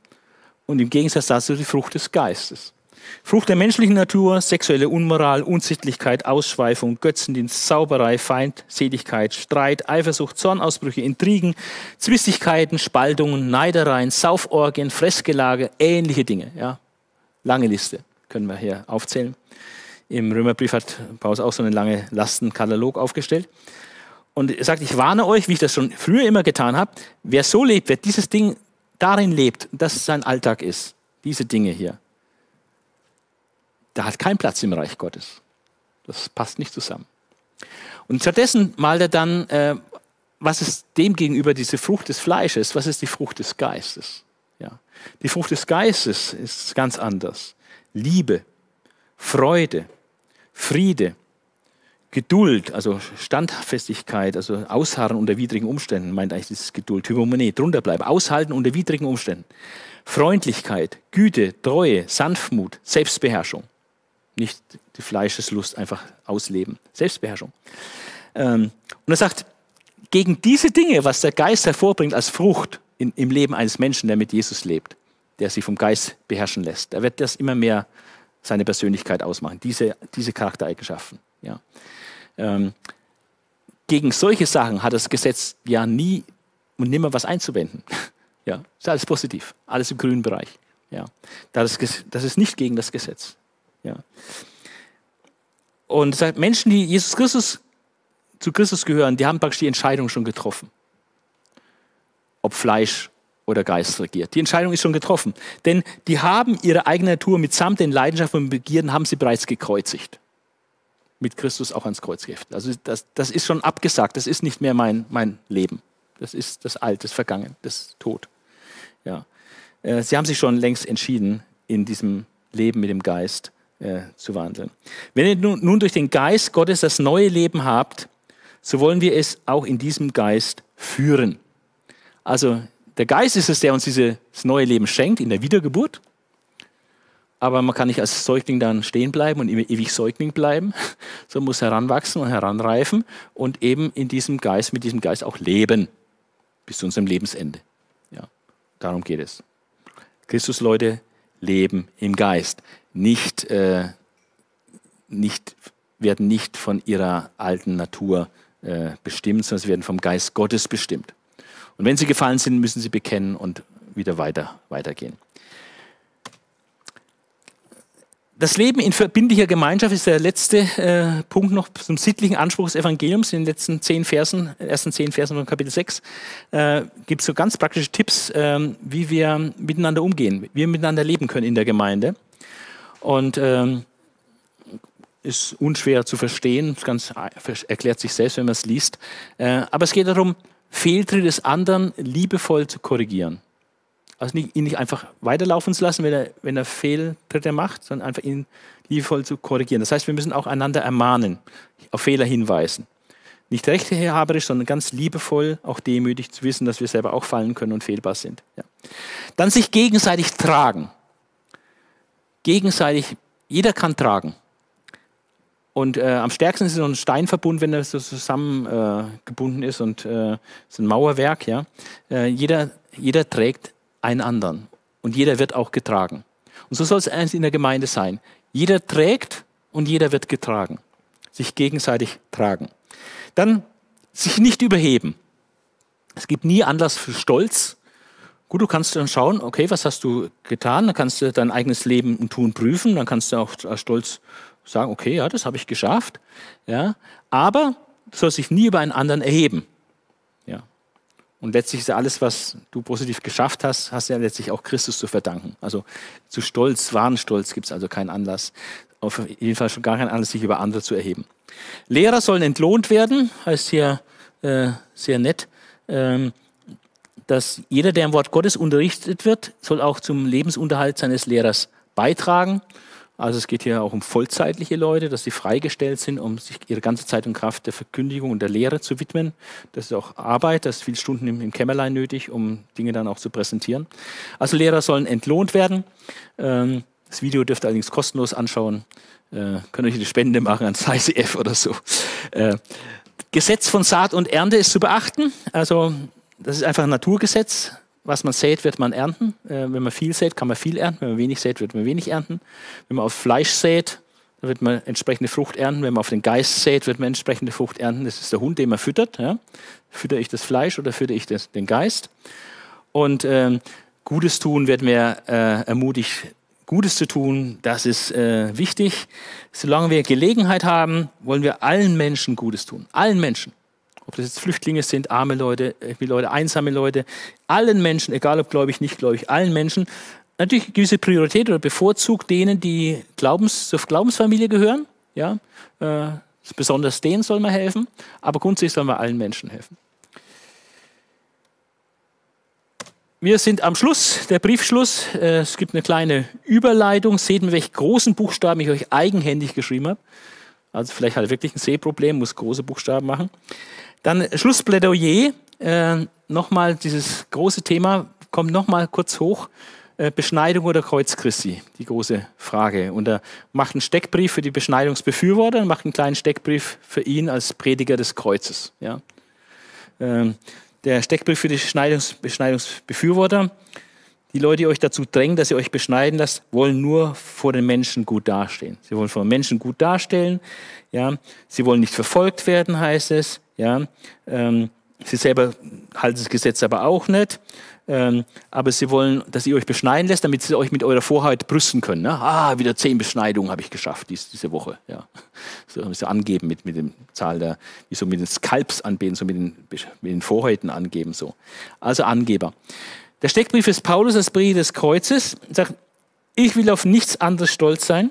und im Gegensatz dazu die Frucht des Geistes. Frucht der menschlichen Natur, sexuelle Unmoral, Unsittlichkeit, Ausschweifung, Götzendienst, Zauberei, Feindseligkeit, Streit, Eifersucht, Zornausbrüche, Intrigen, Zwistigkeiten, Spaltungen, Neidereien, Sauforgien, Fressgelage, ähnliche Dinge. Ja, lange Liste können wir hier aufzählen. Im Römerbrief hat Paulus auch so einen langen Lastenkatalog aufgestellt. Und er sagt, ich warne euch, wie ich das schon früher immer getan habe, wer so lebt, wer dieses Ding darin lebt, dass sein Alltag ist, diese Dinge hier, der hat keinen Platz im Reich Gottes. Das passt nicht zusammen. Und stattdessen malt er dann, äh, was ist dem gegenüber diese Frucht des Fleisches, was ist die Frucht des Geistes. Ja. Die Frucht des Geistes ist ganz anders. Liebe, Freude, Friede, Geduld, also Standfestigkeit, also Ausharren unter widrigen Umständen, meint eigentlich dieses Geduld, Hypomone, drunter bleiben, aushalten unter widrigen Umständen. Freundlichkeit, Güte, Treue, Sanftmut, Selbstbeherrschung. Nicht die Fleischeslust einfach ausleben. Selbstbeherrschung. Ähm, und er sagt, gegen diese Dinge, was der Geist hervorbringt als Frucht in, im Leben eines Menschen, der mit Jesus lebt, der sich vom Geist beherrschen lässt, da wird das immer mehr seine Persönlichkeit ausmachen, diese, diese Charaktereigenschaften. Ja. Ähm, gegen solche Sachen hat das Gesetz ja nie und nimmer was einzuwenden. ja, ist alles positiv, alles im grünen Bereich. Ja, das, das ist nicht gegen das Gesetz. Ja. Und sagt, Menschen, die Jesus Christus zu Christus gehören, die haben praktisch die Entscheidung schon getroffen, ob Fleisch oder Geist regiert. Die Entscheidung ist schon getroffen, denn die haben ihre eigene Natur mitsamt den Leidenschaften und Begierden haben sie bereits gekreuzigt mit Christus auch ans Kreuz geheftet. Also das, das ist schon abgesagt, das ist nicht mehr mein, mein Leben. Das ist das Alte, das Vergangen, das Tod. Ja. Äh, sie haben sich schon längst entschieden, in diesem Leben mit dem Geist äh, zu wandeln. Wenn ihr nun, durch den Geist Gottes das neue Leben habt, so wollen wir es auch in diesem Geist führen. Also der Geist ist es, der uns dieses neue Leben schenkt in der Wiedergeburt aber man kann nicht als Säugling dann stehen bleiben und ewig Säugling bleiben, sondern muss heranwachsen und heranreifen und eben in diesem Geist, mit diesem Geist auch leben bis zu unserem Lebensende. Ja, darum geht es. Christus, Leute, leben im Geist, nicht, äh, nicht, werden nicht von ihrer alten Natur äh, bestimmt, sondern sie werden vom Geist Gottes bestimmt. Und wenn sie gefallen sind, müssen sie bekennen und wieder weiter, weitergehen. Das Leben in verbindlicher Gemeinschaft ist der letzte äh, Punkt noch zum sittlichen Anspruch des Evangeliums. In den letzten zehn Versen, ersten zehn Versen von Kapitel 6 äh, gibt es so ganz praktische Tipps, äh, wie wir miteinander umgehen, wie wir miteinander leben können in der Gemeinde. Und ähm, ist unschwer zu verstehen, ganz erklärt sich selbst, wenn man es liest. Äh, aber es geht darum, Fehltritte des anderen liebevoll zu korrigieren. Also nicht, ihn nicht einfach weiterlaufen zu lassen, wenn er, wenn er Fehltritte macht, sondern einfach ihn liebevoll zu korrigieren. Das heißt, wir müssen auch einander ermahnen, auf Fehler hinweisen. Nicht rechthaberisch, sondern ganz liebevoll, auch demütig zu wissen, dass wir selber auch fallen können und fehlbar sind. Ja. Dann sich gegenseitig tragen. Gegenseitig, jeder kann tragen. Und äh, am stärksten ist so ein Steinverbund, wenn er so zusammengebunden äh, ist und äh, ist ein Mauerwerk. Ja. Äh, jeder, jeder trägt einen anderen. Und jeder wird auch getragen. Und so soll es in der Gemeinde sein. Jeder trägt und jeder wird getragen. Sich gegenseitig tragen. Dann sich nicht überheben. Es gibt nie Anlass für Stolz. Gut, du kannst dann schauen, okay, was hast du getan? Dann kannst du dein eigenes Leben und Tun prüfen. Dann kannst du auch stolz sagen, okay, ja, das habe ich geschafft. Ja, aber du sollst dich nie über einen anderen erheben. Ja. Und letztlich ist ja alles, was du positiv geschafft hast, hast ja letztlich auch Christus zu verdanken. Also zu Stolz, wahren Stolz gibt es also keinen Anlass. Auf jeden Fall schon gar keinen Anlass, sich über andere zu erheben. Lehrer sollen entlohnt werden, heißt hier äh, sehr nett. Ähm, dass jeder, der im Wort Gottes unterrichtet wird, soll auch zum Lebensunterhalt seines Lehrers beitragen. Also es geht hier auch um vollzeitliche Leute, dass sie freigestellt sind, um sich ihre ganze Zeit und Kraft der Verkündigung und der Lehre zu widmen. Das ist auch Arbeit, das ist viele Stunden im, im Kämmerlein nötig, um Dinge dann auch zu präsentieren. Also Lehrer sollen entlohnt werden. Ähm, das Video dürft ihr allerdings kostenlos anschauen. Äh, könnt euch eine Spende machen an ICF oder so. Äh, Gesetz von Saat und Ernte ist zu beachten. Also das ist einfach ein Naturgesetz was man sät, wird man ernten. Äh, wenn man viel sät, kann man viel ernten. Wenn man wenig sät, wird man wenig ernten. Wenn man auf Fleisch sät, dann wird man entsprechende Frucht ernten. Wenn man auf den Geist sät, wird man entsprechende Frucht ernten. Das ist der Hund, den man füttert. Ja? Fütter ich das Fleisch oder fütter ich das, den Geist? Und ähm, Gutes tun wird mir äh, ermutigt, Gutes zu tun. Das ist äh, wichtig. Solange wir Gelegenheit haben, wollen wir allen Menschen Gutes tun. Allen Menschen. Ob das jetzt Flüchtlinge sind, arme Leute, Leute, einsame Leute, allen Menschen, egal ob gläubig, nicht gläubig, allen Menschen, natürlich eine gewisse Priorität oder bevorzugt denen, die Glaubens, zur Glaubensfamilie gehören. Ja, äh, besonders denen soll man helfen, aber grundsätzlich soll man allen Menschen helfen. Wir sind am Schluss, der Briefschluss. Äh, es gibt eine kleine Überleitung. Seht mir, welche großen Buchstaben ich euch eigenhändig geschrieben habe. Also vielleicht er wirklich ein Sehproblem, muss große Buchstaben machen. Dann Schlussplädoyer, äh, nochmal dieses große Thema, kommt nochmal kurz hoch. Äh, Beschneidung oder Kreuz Christi, die große Frage. Und er macht einen Steckbrief für die Beschneidungsbefürworter und macht einen kleinen Steckbrief für ihn als Prediger des Kreuzes. Ja. Ähm, der Steckbrief für die Beschneidungs Beschneidungsbefürworter, die Leute, die euch dazu drängen, dass ihr euch beschneiden lasst, wollen nur vor den Menschen gut dastehen. Sie wollen vor den Menschen gut darstellen. Ja. Sie wollen nicht verfolgt werden, heißt es. Ja, ähm, sie selber halten das Gesetz aber auch nicht. Ähm, aber sie wollen, dass ihr euch beschneiden lässt, damit sie euch mit eurer Vorheit brüsten können. Ne? Ah, wieder zehn Beschneidungen habe ich geschafft dies, diese Woche. Ja. So, so angeben mit, mit dem Zahl der, wie so mit den Skalps anbeten, so mit den, mit den Vorhäuten angeben. So. Also Angeber. Der Steckbrief ist Paulus als Brief des Kreuzes. sagt, ich will auf nichts anderes stolz sein,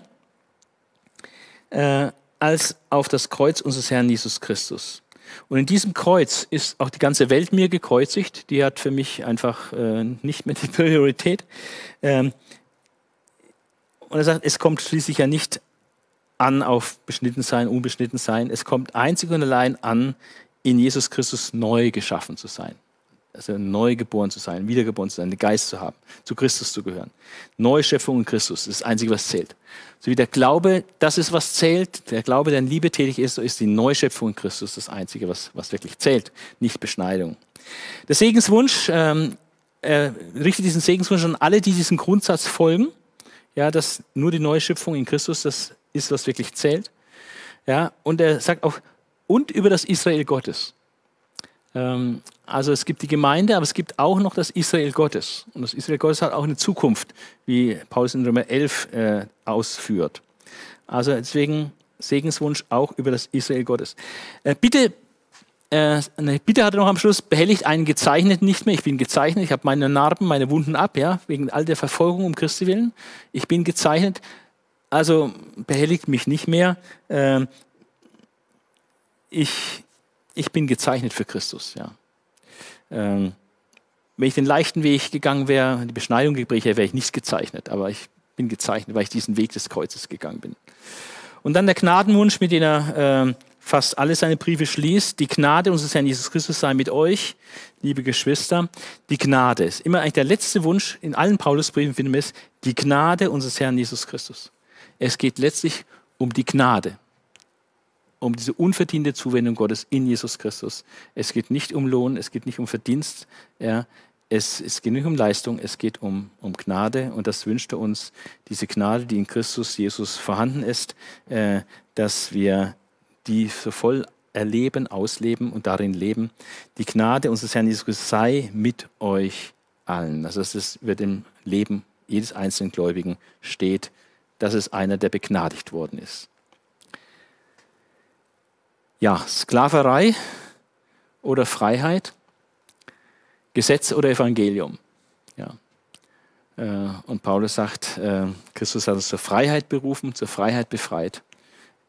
äh, als auf das Kreuz unseres Herrn Jesus Christus. Und in diesem Kreuz ist auch die ganze Welt mir gekreuzigt. Die hat für mich einfach äh, nicht mehr die Priorität. Ähm, und er sagt, es kommt schließlich ja nicht an auf beschnitten sein, unbeschnitten sein. Es kommt einzig und allein an, in Jesus Christus neu geschaffen zu sein also neu geboren zu sein, wiedergeboren zu sein, den Geist zu haben, zu Christus zu gehören. Neue Schöpfung in Christus, das ist das Einzige, was zählt. So wie der Glaube, das ist, was zählt, der Glaube, der in Liebe tätig ist, so ist die Neuschöpfung in Christus das Einzige, was, was wirklich zählt, nicht Beschneidung. Der Segenswunsch, ähm, er richtet diesen Segenswunsch an alle, die diesem Grundsatz folgen, ja, dass nur die Neuschöpfung in Christus das ist, was wirklich zählt. Ja, und er sagt auch, und über das Israel Gottes. Ähm, also es gibt die Gemeinde, aber es gibt auch noch das Israel Gottes. Und das Israel Gottes hat auch eine Zukunft, wie Paulus in Römer 11 äh, ausführt. Also deswegen Segenswunsch auch über das Israel Gottes. Äh, bitte, äh, bitte hat er noch am Schluss, behelligt einen Gezeichneten nicht mehr. Ich bin gezeichnet, ich habe meine Narben, meine Wunden ab, ja, wegen all der Verfolgung um Christi willen. Ich bin gezeichnet, also behelligt mich nicht mehr. Äh, ich, ich bin gezeichnet für Christus, ja. Ähm, wenn ich den leichten Weg gegangen wäre, die Beschneidung geprägt wäre ich nicht gezeichnet. Aber ich bin gezeichnet, weil ich diesen Weg des Kreuzes gegangen bin. Und dann der Gnadenwunsch, mit dem er äh, fast alle seine Briefe schließt. Die Gnade unseres Herrn Jesus Christus sei mit euch, liebe Geschwister. Die Gnade ist immer eigentlich der letzte Wunsch in allen Paulusbriefen, finden wir die Gnade unseres Herrn Jesus Christus. Es geht letztlich um die Gnade um diese unverdiente Zuwendung Gottes in Jesus Christus. Es geht nicht um Lohn, es geht nicht um Verdienst, ja, es, es geht nicht um Leistung, es geht um, um Gnade und das wünscht er uns, diese Gnade, die in Christus Jesus vorhanden ist, äh, dass wir die so voll erleben, ausleben und darin leben. Die Gnade unseres Herrn Jesus sei mit euch allen. Also es wird im Leben jedes einzelnen Gläubigen steht, dass es einer, der begnadigt worden ist. Ja, Sklaverei oder Freiheit, Gesetz oder Evangelium. Ja. Äh, und Paulus sagt, äh, Christus hat uns zur Freiheit berufen, zur Freiheit befreit.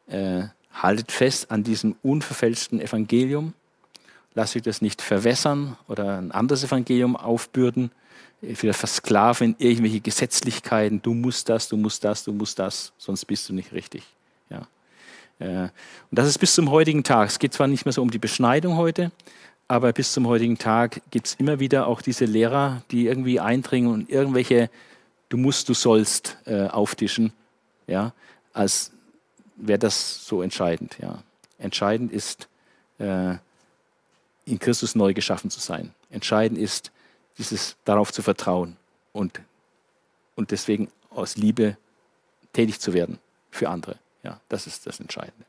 Äh, haltet fest an diesem unverfälschten Evangelium. Lasst euch das nicht verwässern oder ein anderes Evangelium aufbürden, wieder versklaven in irgendwelche Gesetzlichkeiten. Du musst das, du musst das, du musst das, sonst bist du nicht richtig. Ja. Und das ist bis zum heutigen Tag. Es geht zwar nicht mehr so um die Beschneidung heute, aber bis zum heutigen Tag gibt es immer wieder auch diese Lehrer, die irgendwie eindringen und irgendwelche Du musst, du sollst äh, auftischen, ja, als wäre das so entscheidend. Ja. Entscheidend ist, äh, in Christus neu geschaffen zu sein. Entscheidend ist, dieses darauf zu vertrauen und, und deswegen aus Liebe tätig zu werden für andere. Ja, das ist das Entscheidende.